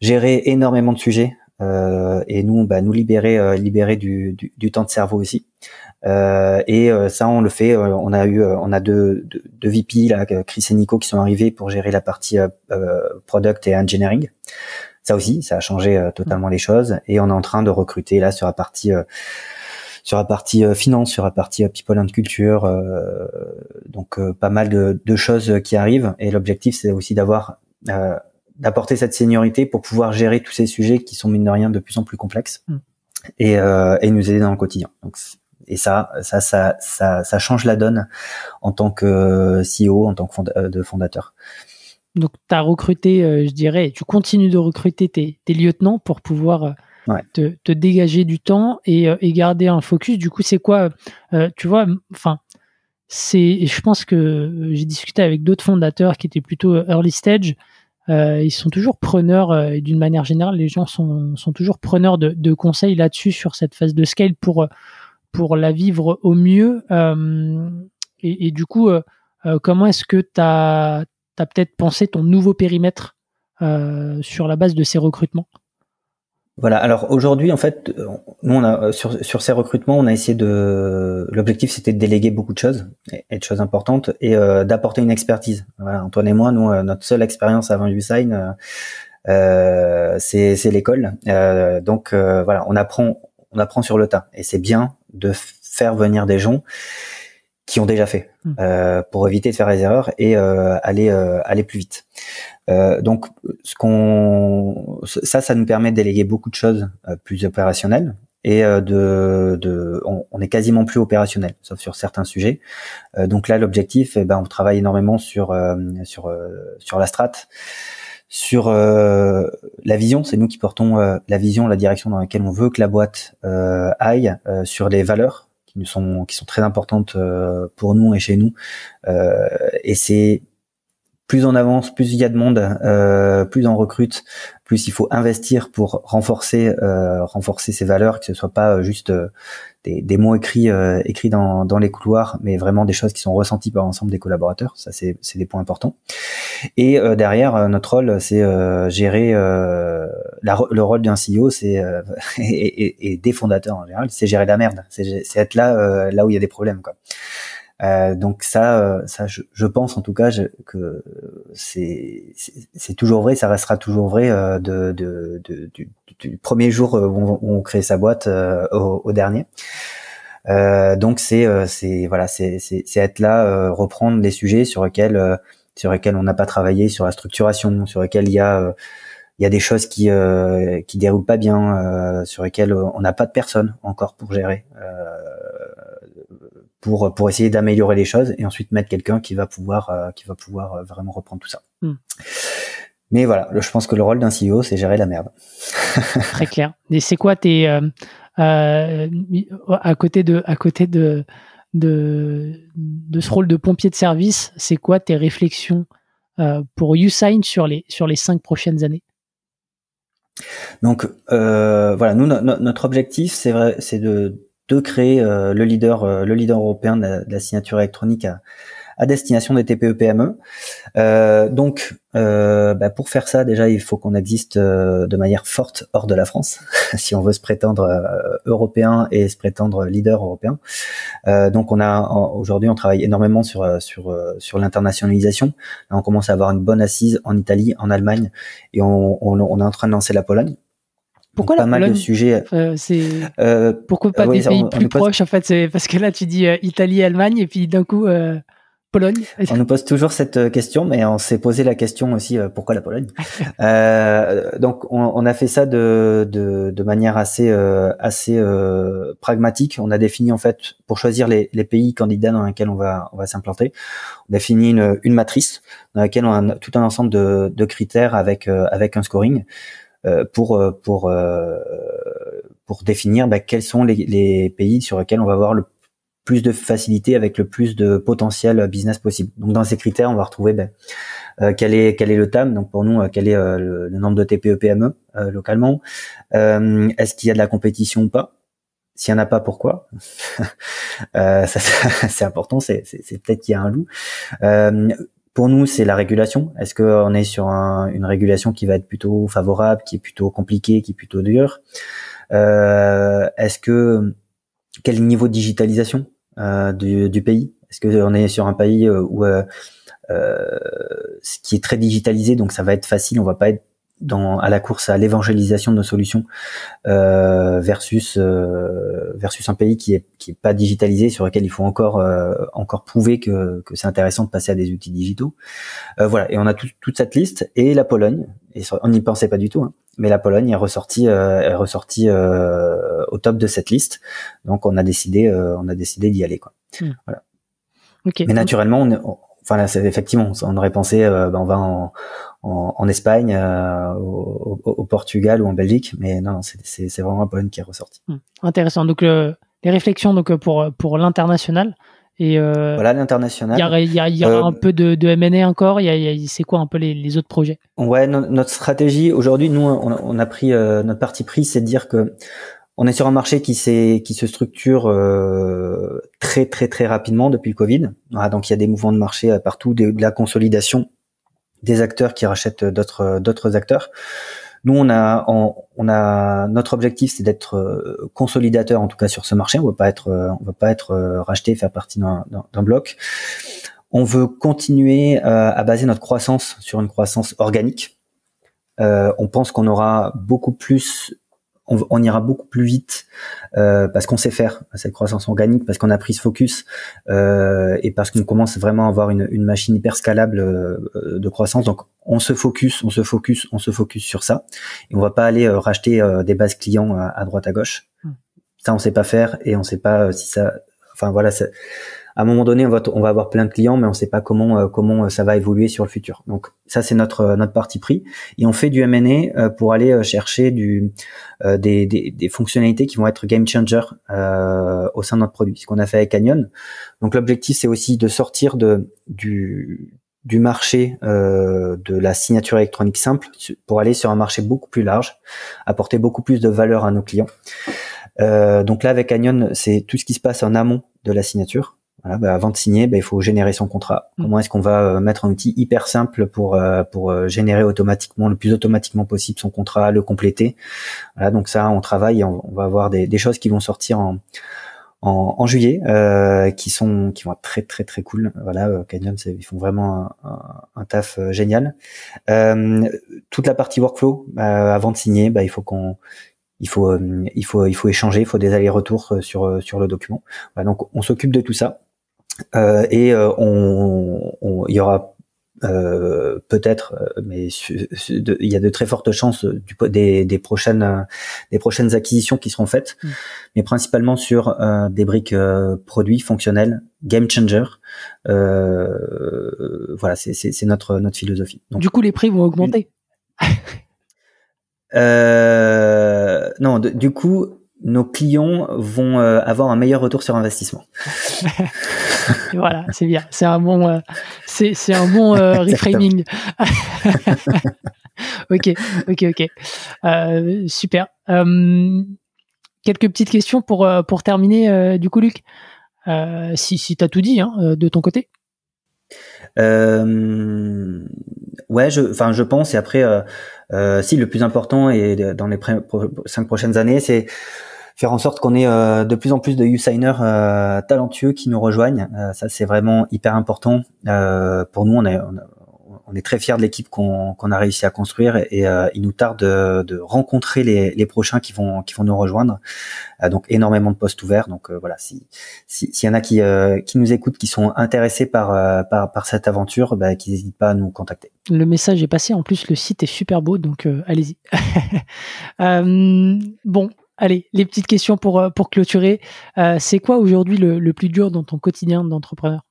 gérer énormément de sujets et nous bah, nous libérer libérer du, du, du temps de cerveau aussi. Euh, et euh, ça, on le fait. Euh, on a eu, on a deux, deux, VP là, Chris et Nico, qui sont arrivés pour gérer la partie product et engineering. Ça aussi, ça a changé totalement les choses. Et on est en train de recruter là sur la partie sur la partie finance, sur la partie people and culture, donc pas mal de, de, choses qui arrivent. Et l'objectif, c'est aussi d'avoir d'apporter cette seniorité pour pouvoir gérer tous ces sujets qui sont mine de rien de plus en plus complexes mm. et, et nous aider dans le quotidien. Donc et ça, ça, ça, ça, ça change la donne en tant que CEO, en tant que euh, de fondateur. Donc, tu as recruté, euh, je dirais, tu continues de recruter tes, tes lieutenants pour pouvoir euh, te, te, dégager du temps et, et, garder un focus. Du coup, c'est quoi Tu vois, enfin, c'est, je pense que j'ai discuté avec d'autres fondateurs qui étaient plutôt early stage. ils sont toujours preneurs, et d'une manière générale, les gens sont, sont toujours preneurs de, de conseils là-dessus sur cette phase de scale pour pour la vivre au mieux. Euh, et, du coup, euh, euh, comment est-ce que tu as, peut-être pensé ton nouveau périmètre sur la base de ces recrutements? Voilà. Alors aujourd'hui, en fait, nous on a sur, sur ces recrutements, on a essayé de. L'objectif, c'était de déléguer beaucoup de choses et, de choses importantes et d'apporter une expertise. Antoine et moi, nous, notre seule expérience avant Usign, euh, c'est l'école. donc voilà, on apprend, on apprend sur le tas et c'est bien de faire venir des gens qui ont déjà fait hmm. euh, pour éviter de faire des erreurs et euh, aller euh, aller plus vite. donc ce qu'on ça ça nous permet de déléguer beaucoup de choses plus opérationnelles et de, de on, on, est quasiment plus opérationnel sauf sur certains sujets. donc là l'objectif eh ben on travaille énormément sur sur sur la strate sur euh, la vision, c'est nous qui portons euh, la vision, la direction dans laquelle on veut que la boîte euh, aille, sur les valeurs qui sont qui sont très importantes pour nous et chez nous. et c'est plus on avance, plus il y a de monde, plus on recrute, plus il faut investir pour renforcer renforcer ces valeurs, que ce soit pas juste des, mots écrits euh, écrits dans, dans les couloirs, mais vraiment des choses qui sont ressenties par l'ensemble des collaborateurs. Ça, c'est des points importants. Et euh, derrière, euh, notre rôle, c'est gérer le rôle d'un CEO, c'est et, et, des fondateurs en général, c'est gérer la merde, c'est être là là où il y a des problèmes, quoi. Euh, donc ça, ça, je, je, pense en tout cas que c'est toujours vrai, ça restera toujours vrai de, de, de, du, du, premier jour où on, crée sa boîte au, au, dernier. Euh, donc c'est c'est voilà c'est être là, reprendre les sujets sur lesquels sur lesquels on n'a pas travaillé, sur la structuration, sur lesquels il y a il y a des choses qui euh, qui déroulent pas bien, euh, sur lesquelles on n'a pas de personne encore pour gérer, euh, pour pour essayer d'améliorer les choses et ensuite mettre quelqu'un qui va pouvoir euh, qui va pouvoir vraiment reprendre tout ça. Hmm. Mais voilà, je pense que le rôle d'un CEO, c'est gérer la merde. Très clair. Et c'est quoi tes à côté de à côté de de de ce rôle de pompier de service, c'est quoi tes réflexions pour YouSign sur les sur les cinq prochaines années? Donc euh, voilà, nous notre objectif c'est c'est de, de créer euh, le leader euh, le leader européen de la, signature électronique à, à destination des TPE PME. Euh, donc, euh, bah pour faire ça, déjà, il faut qu'on existe euh, de manière forte hors de la France, si on veut se prétendre euh, européen et se prétendre leader européen. Donc, on a aujourd'hui, on travaille énormément sur sur sur l'internationalisation. on commence à avoir une bonne assise en Italie, en Allemagne, et on, on, on est en train de lancer la Pologne. Pourquoi la mal de sujets. Euh, c'est euh, pourquoi pas des pays plus proches en fait C'est parce que là tu dis Italie, Allemagne et puis d'un coup Pologne On nous pose toujours cette euh, question, mais on s'est posé la question aussi euh, pourquoi la Pologne? Euh, Donc on, on, a fait ça de, de, de manière assez euh, assez euh, pragmatique. On a défini en fait pour choisir les, les pays candidats dans lesquels on va on va s'implanter. On a défini une, une matrice dans laquelle on a tout un ensemble de, de critères avec avec un scoring pour pour pour définir bah, quels sont les, les pays sur lesquels on va avoir le plus de facilité avec le plus de potentiel business possible. Donc dans ces critères, on va retrouver ben, euh, quel est quel est le TAM. Donc pour nous, euh, quel est euh, le, nombre de TPE PME localement. Est-ce qu'il y a de la compétition ou pas? S'il y en a pas, pourquoi? Ça c'est important. C'est peut-être qu'il y a un loup. Pour nous, c'est la régulation. Est-ce qu'on est sur une régulation qui va être plutôt favorable, qui est plutôt compliquée, qui est plutôt dure? Est-ce que quel niveau de digitalisation euh, du, du, pays? Est-ce qu'on est sur un pays euh, où euh, euh, ce qui est très digitalisé, donc ça va être facile, on va pas être dans, à la course à l'évangélisation de nos solutions euh, versus euh, versus un pays qui est qui est pas digitalisé sur lequel il faut encore euh, encore prouver que, que c'est intéressant de passer à des outils digitaux. Voilà. Et on a toute cette liste et la Pologne. Et on n'y pensait pas du tout hein, mais la Pologne est ressortie est ressortie au top de cette liste. Donc on a décidé on a décidé d'y aller quoi. Hmm. voilà. Mais naturellement on, enfin là, c'est effectivement, on aurait pensé, euh, ben, on va en, en, en Espagne, euh, au, au, Portugal ou en Belgique, mais non, c'est vraiment un Pologne qui est ressorti. Hmm. Intéressant. Donc les réflexions donc pour pour l'international. Et euh, voilà l'international. Il y, y, y aura un peu de, de M&A encore. Il y a, c'est quoi un peu les, les autres projets? Ouais, notre stratégie aujourd'hui, nous, on, on, a pris notre parti pris, c'est de dire que on est sur un marché qui s'est qui se structure euh, très très très rapidement depuis le Covid. donc il y a des mouvements de marché euh, partout, de, la consolidation des acteurs qui rachètent d'autres d'autres acteurs. Nous on a on, a notre objectif c'est d'être euh, consolidateur en tout cas sur ce marché. On va pas être on va pas être racheté faire partie d'un bloc. On veut continuer à baser notre croissance sur une croissance organique. on pense qu'on aura beaucoup plus on, ira beaucoup plus vite euh, parce qu'on sait faire cette croissance organique, parce qu'on a pris ce focus euh, et parce qu'on commence vraiment à avoir une, machine hyper scalable euh, de croissance. Donc on se focus, on se focus, on se focus sur ça. Et on va pas aller racheter des bases clients à, droite à gauche. Hmm. Ça on sait pas faire et on sait pas si ça. Enfin voilà à un moment donné, on va, on va avoir plein de clients, mais on ne sait pas comment euh, comment euh, ça va évoluer sur le futur. Donc ça, c'est notre euh, notre parti pris. Et on fait du M&A pour aller chercher du des, des, des, fonctionnalités qui vont être game changer euh, au sein de notre produit. Ce qu'on a fait avec Canyon. Donc l'objectif, c'est aussi de sortir de du du marché euh, de la signature électronique simple pour aller sur un marché beaucoup plus large, apporter beaucoup plus de valeur à nos clients. Euh, donc là, avec Canyon, c'est tout ce qui se passe en amont de la signature. Voilà, bah, avant de signer, bah, il faut générer son contrat. Mm. Comment est-ce qu'on va euh, mettre un outil hyper simple pour euh, pour euh, générer automatiquement, le plus automatiquement possible son contrat, le compléter? Voilà, donc ça, on travaille, on, va avoir des, des, choses qui vont sortir en en, en juillet, euh, qui sont qui vont être très très très cool. Voilà, Canyon, ils font vraiment un, un, taf génial. Euh, toute la partie workflow, avant de signer, bah, il faut qu'on il faut il faut il faut échanger, il faut des allers-retours sur sur le document. Voilà, donc on s'occupe de tout ça. Euh, et euh, on, il y aura euh, peut-être, euh, mais il y a de très fortes chances du, des, des, prochaines des prochaines acquisitions qui seront faites, mm. mais principalement sur des briques produits fonctionnels, game changer. voilà, c'est notre notre philosophie. Donc, du coup, les prix vont augmenter. non, du coup, nos clients vont avoir un meilleur retour sur investissement. voilà, c'est bien. C'est un bon, euh, c'est, un bon euh, reframing. ok, ok, ok. Euh, super. quelques petites questions pour, pour terminer, du coup, Luc. si si tu as tout dit hein, de ton côté. ouais, je, enfin, je pense. Et après, si le plus important et dans les cinq prochaines années, c'est faire en sorte qu'on ait euh, de plus en plus de U-signers euh, talentueux qui nous rejoignent. Euh, ça, c'est vraiment hyper important. pour nous, on est, on, est très fiers de l'équipe qu'on a réussi à construire et, il nous tarde de, de rencontrer les, les, prochains qui vont qui vont nous rejoindre. donc énormément de postes ouverts. Donc voilà, si s'il y en a qui qui nous écoutent, qui sont intéressés par par, par cette aventure, bah, qu'ils n'hésitent pas à nous contacter. Le message est passé. En plus, le site est super beau, donc allez-y. bon, Allez, les petites questions pour, euh, clôturer. Euh, c'est quoi aujourd'hui le, plus dur dans ton quotidien d'entrepreneur?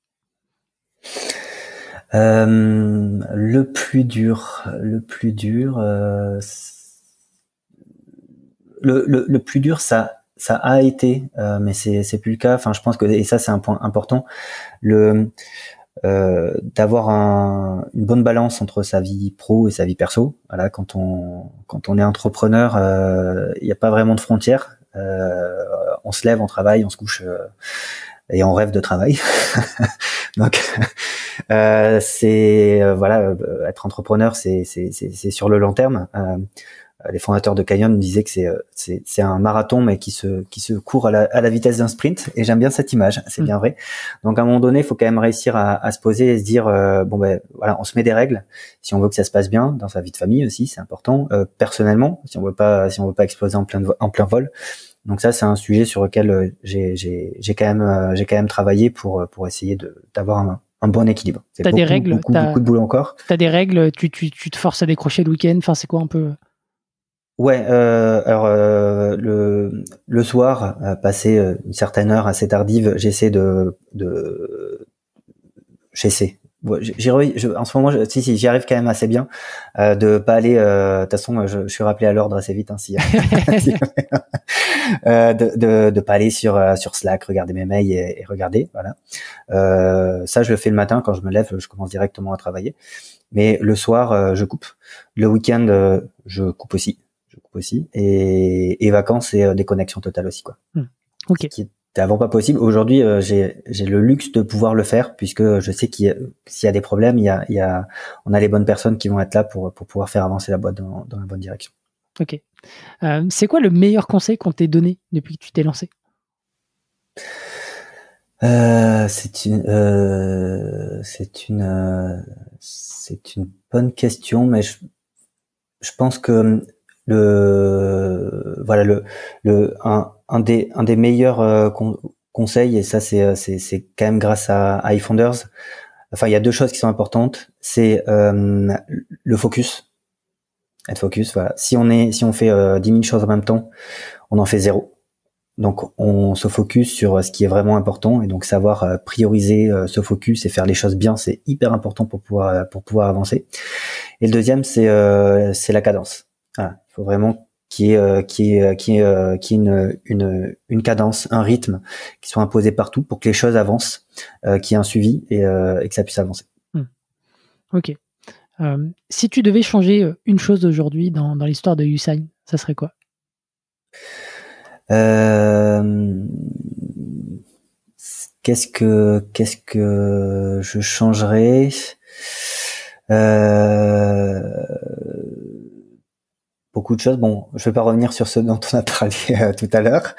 Euh, Le plus dur, le plus dur, le, plus dur, ça, a été, mais c'est, c'est plus le cas. Je pense que et ça c'est un point important. Le euh, d'avoir un, une bonne balance entre sa vie pro et sa vie perso. Voilà, quand on quand on est entrepreneur, euh, il n'y a pas vraiment de frontières. Euh, on se lève, on travaille, on se couche et on rêve de travail. Donc c'est voilà, être entrepreneur, c'est c'est c'est sur le long terme. Euh, les fondateurs de Canyon disaient que c'est euh, c'est un marathon mais qui se qui se court à la, à la vitesse d'un sprint et j'aime bien cette image c'est mm. bien vrai donc à un moment donné il faut quand même réussir à, à se poser et se dire euh, bon ben voilà on se met des règles si on veut que ça se passe bien dans sa vie de famille aussi c'est important personnellement si on veut pas si on veut pas exploser en plein en plein vol donc ça c'est un sujet sur lequel j'ai j'ai j'ai quand même j'ai quand même travaillé pour pour essayer de d'avoir un, un bon équilibre. T'as des règles, beaucoup, beaucoup de boulot encore. T'as des règles, tu, tu, tu te forces à décrocher le week-end. Enfin, c'est quoi un peu Ouais, euh, alors euh, le, le soir, à passer euh, une certaine heure assez tardive, j'essaie de, de j'essaie. J'y en ce moment, je, si si, j'y arrive quand même assez bien euh, de pas aller. Euh, de toute façon, je, je, suis rappelé à l'ordre assez vite ainsi. euh, de, de, de pas aller sur sur Slack, regarder mes mails et, et regarder. Voilà. ça, je le fais le matin quand je me lève, je commence directement à travailler. Mais le soir, je coupe. Le week-end, je coupe aussi aussi. Et, et vacances, c'est euh, des connexions totales aussi, quoi. Hmm. Ok. Ce qui était avant pas possible. Aujourd'hui, euh, j'ai, le luxe de pouvoir le faire puisque je sais qu'il y a, s'il y a des problèmes, il y a, il y a, on a les bonnes personnes qui vont être là pour, pour pouvoir faire avancer la boîte dans, dans la bonne direction. Ok. Euh, c'est quoi le meilleur conseil qu'on t'ait donné depuis que tu t'es lancé? Euh, c'est une, euh, c'est une, euh, c'est une bonne question, mais je, je pense que le voilà le le un, un des un des meilleurs euh, conseils et ça c'est euh, c'est c'est quand même grâce à, à iFounders. Enfin, il y a deux choses qui sont importantes. C'est euh, le focus. Être focus. Voilà. Si on est si on fait euh, 10 000 choses en même temps, on en fait zéro. Donc on se focus sur ce qui est vraiment important et donc savoir prioriser ce focus et faire les choses bien, c'est hyper important pour pouvoir pour pouvoir avancer. Et le deuxième c'est c'est la cadence. Voilà. Il faut vraiment qu'il y ait, euh, est, qui est, euh, qui une, une, une cadence, un rythme qui soit imposé partout pour que les choses avancent, euh, qu'il y ait un suivi et, et, que ça puisse avancer. Hmm. Ok. si tu devais changer une chose aujourd'hui dans, dans l'histoire de Usain, ça serait quoi? Qu'est-ce que qu'est-ce que je changerais? Euh, beaucoup de choses. Bon, je vais pas revenir sur ce dont on a parlé euh, tout à l'heure,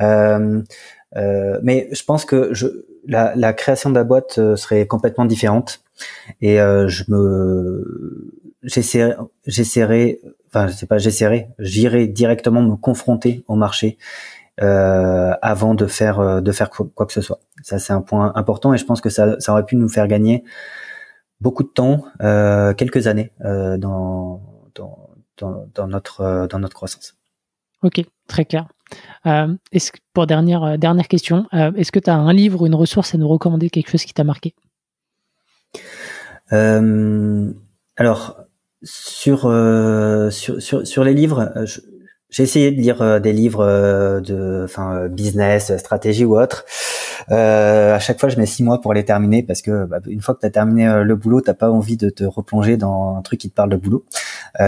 euh, euh, mais je pense que je, la, la, création de la boîte euh, serait complètement différente et euh, je me j'essaierai, j'essaierai, enfin je sais pas, j'essaierai, j'irai directement me confronter au marché avant de faire de faire quoi, que ce soit. Ça c'est un point important et je pense que ça, ça aurait pu nous faire gagner beaucoup de temps, quelques années dans, dans, dans, notre, dans notre croissance. Ok, très clair. est-ce, pour dernière, dernière question, est-ce que tu as un livre ou une ressource à nous recommander, quelque chose qui t'a marqué? Alors, sur, sur, sur, sur, les livres, je, j'ai essayé de lire euh, des livres euh, de, enfin, business, stratégie ou autre. Euh, à chaque fois, je mets six mois pour les terminer parce que bah, une fois que tu as terminé le boulot, t'as pas envie de te replonger dans un truc qui te parle de boulot.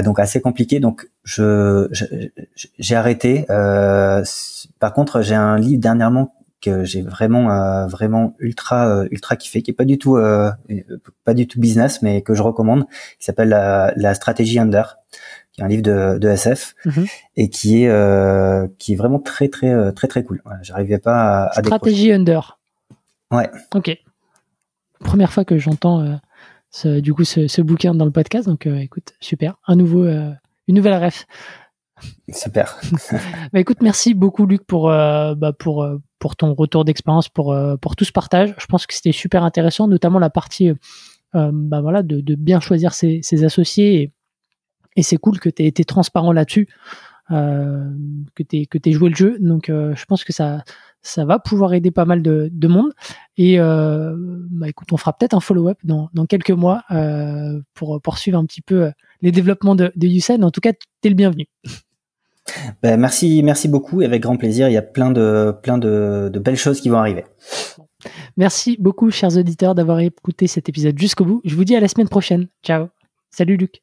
donc assez compliqué. Donc je j'ai arrêté. par contre, j'ai un livre dernièrement que j'ai vraiment vraiment ultra ultra kiffé qui est pas du tout pas du tout business mais que je recommande qui s'appelle la, la stratégie under un livre de, de SF mhm. et qui est euh, qui est vraiment très très euh, très très cool. J'arrivais pas à, stratégie under. Ouais. Ok. Première fois que j'entends euh, ce, du coup ce, ce, bouquin dans le podcast, donc écoute super, un nouveau une nouvelle ref. Super. bah, écoute, merci beaucoup Luc pour bah, pour pour ton retour d'expérience, pour pour tout ce partage. Je pense que c'était super intéressant, notamment la partie bah voilà de, de bien choisir ses, ses associés et, et c'est cool que tu aies été transparent là-dessus, euh, que tu aies, joué le jeu. Donc, euh, je pense que ça, ça va pouvoir aider pas mal de, monde. Et euh, bah, écoute, on fera peut-être un follow-up dans, quelques mois pour poursuivre un petit peu les développements de, de En tout cas, tu es le bienvenu. Ben, merci, merci beaucoup. Et avec grand plaisir, il y a plein de, plein de, de belles choses qui vont arriver. Merci beaucoup, chers auditeurs, d'avoir écouté cet épisode jusqu'au bout. Je vous dis à la semaine prochaine. Ciao. Salut, Luc.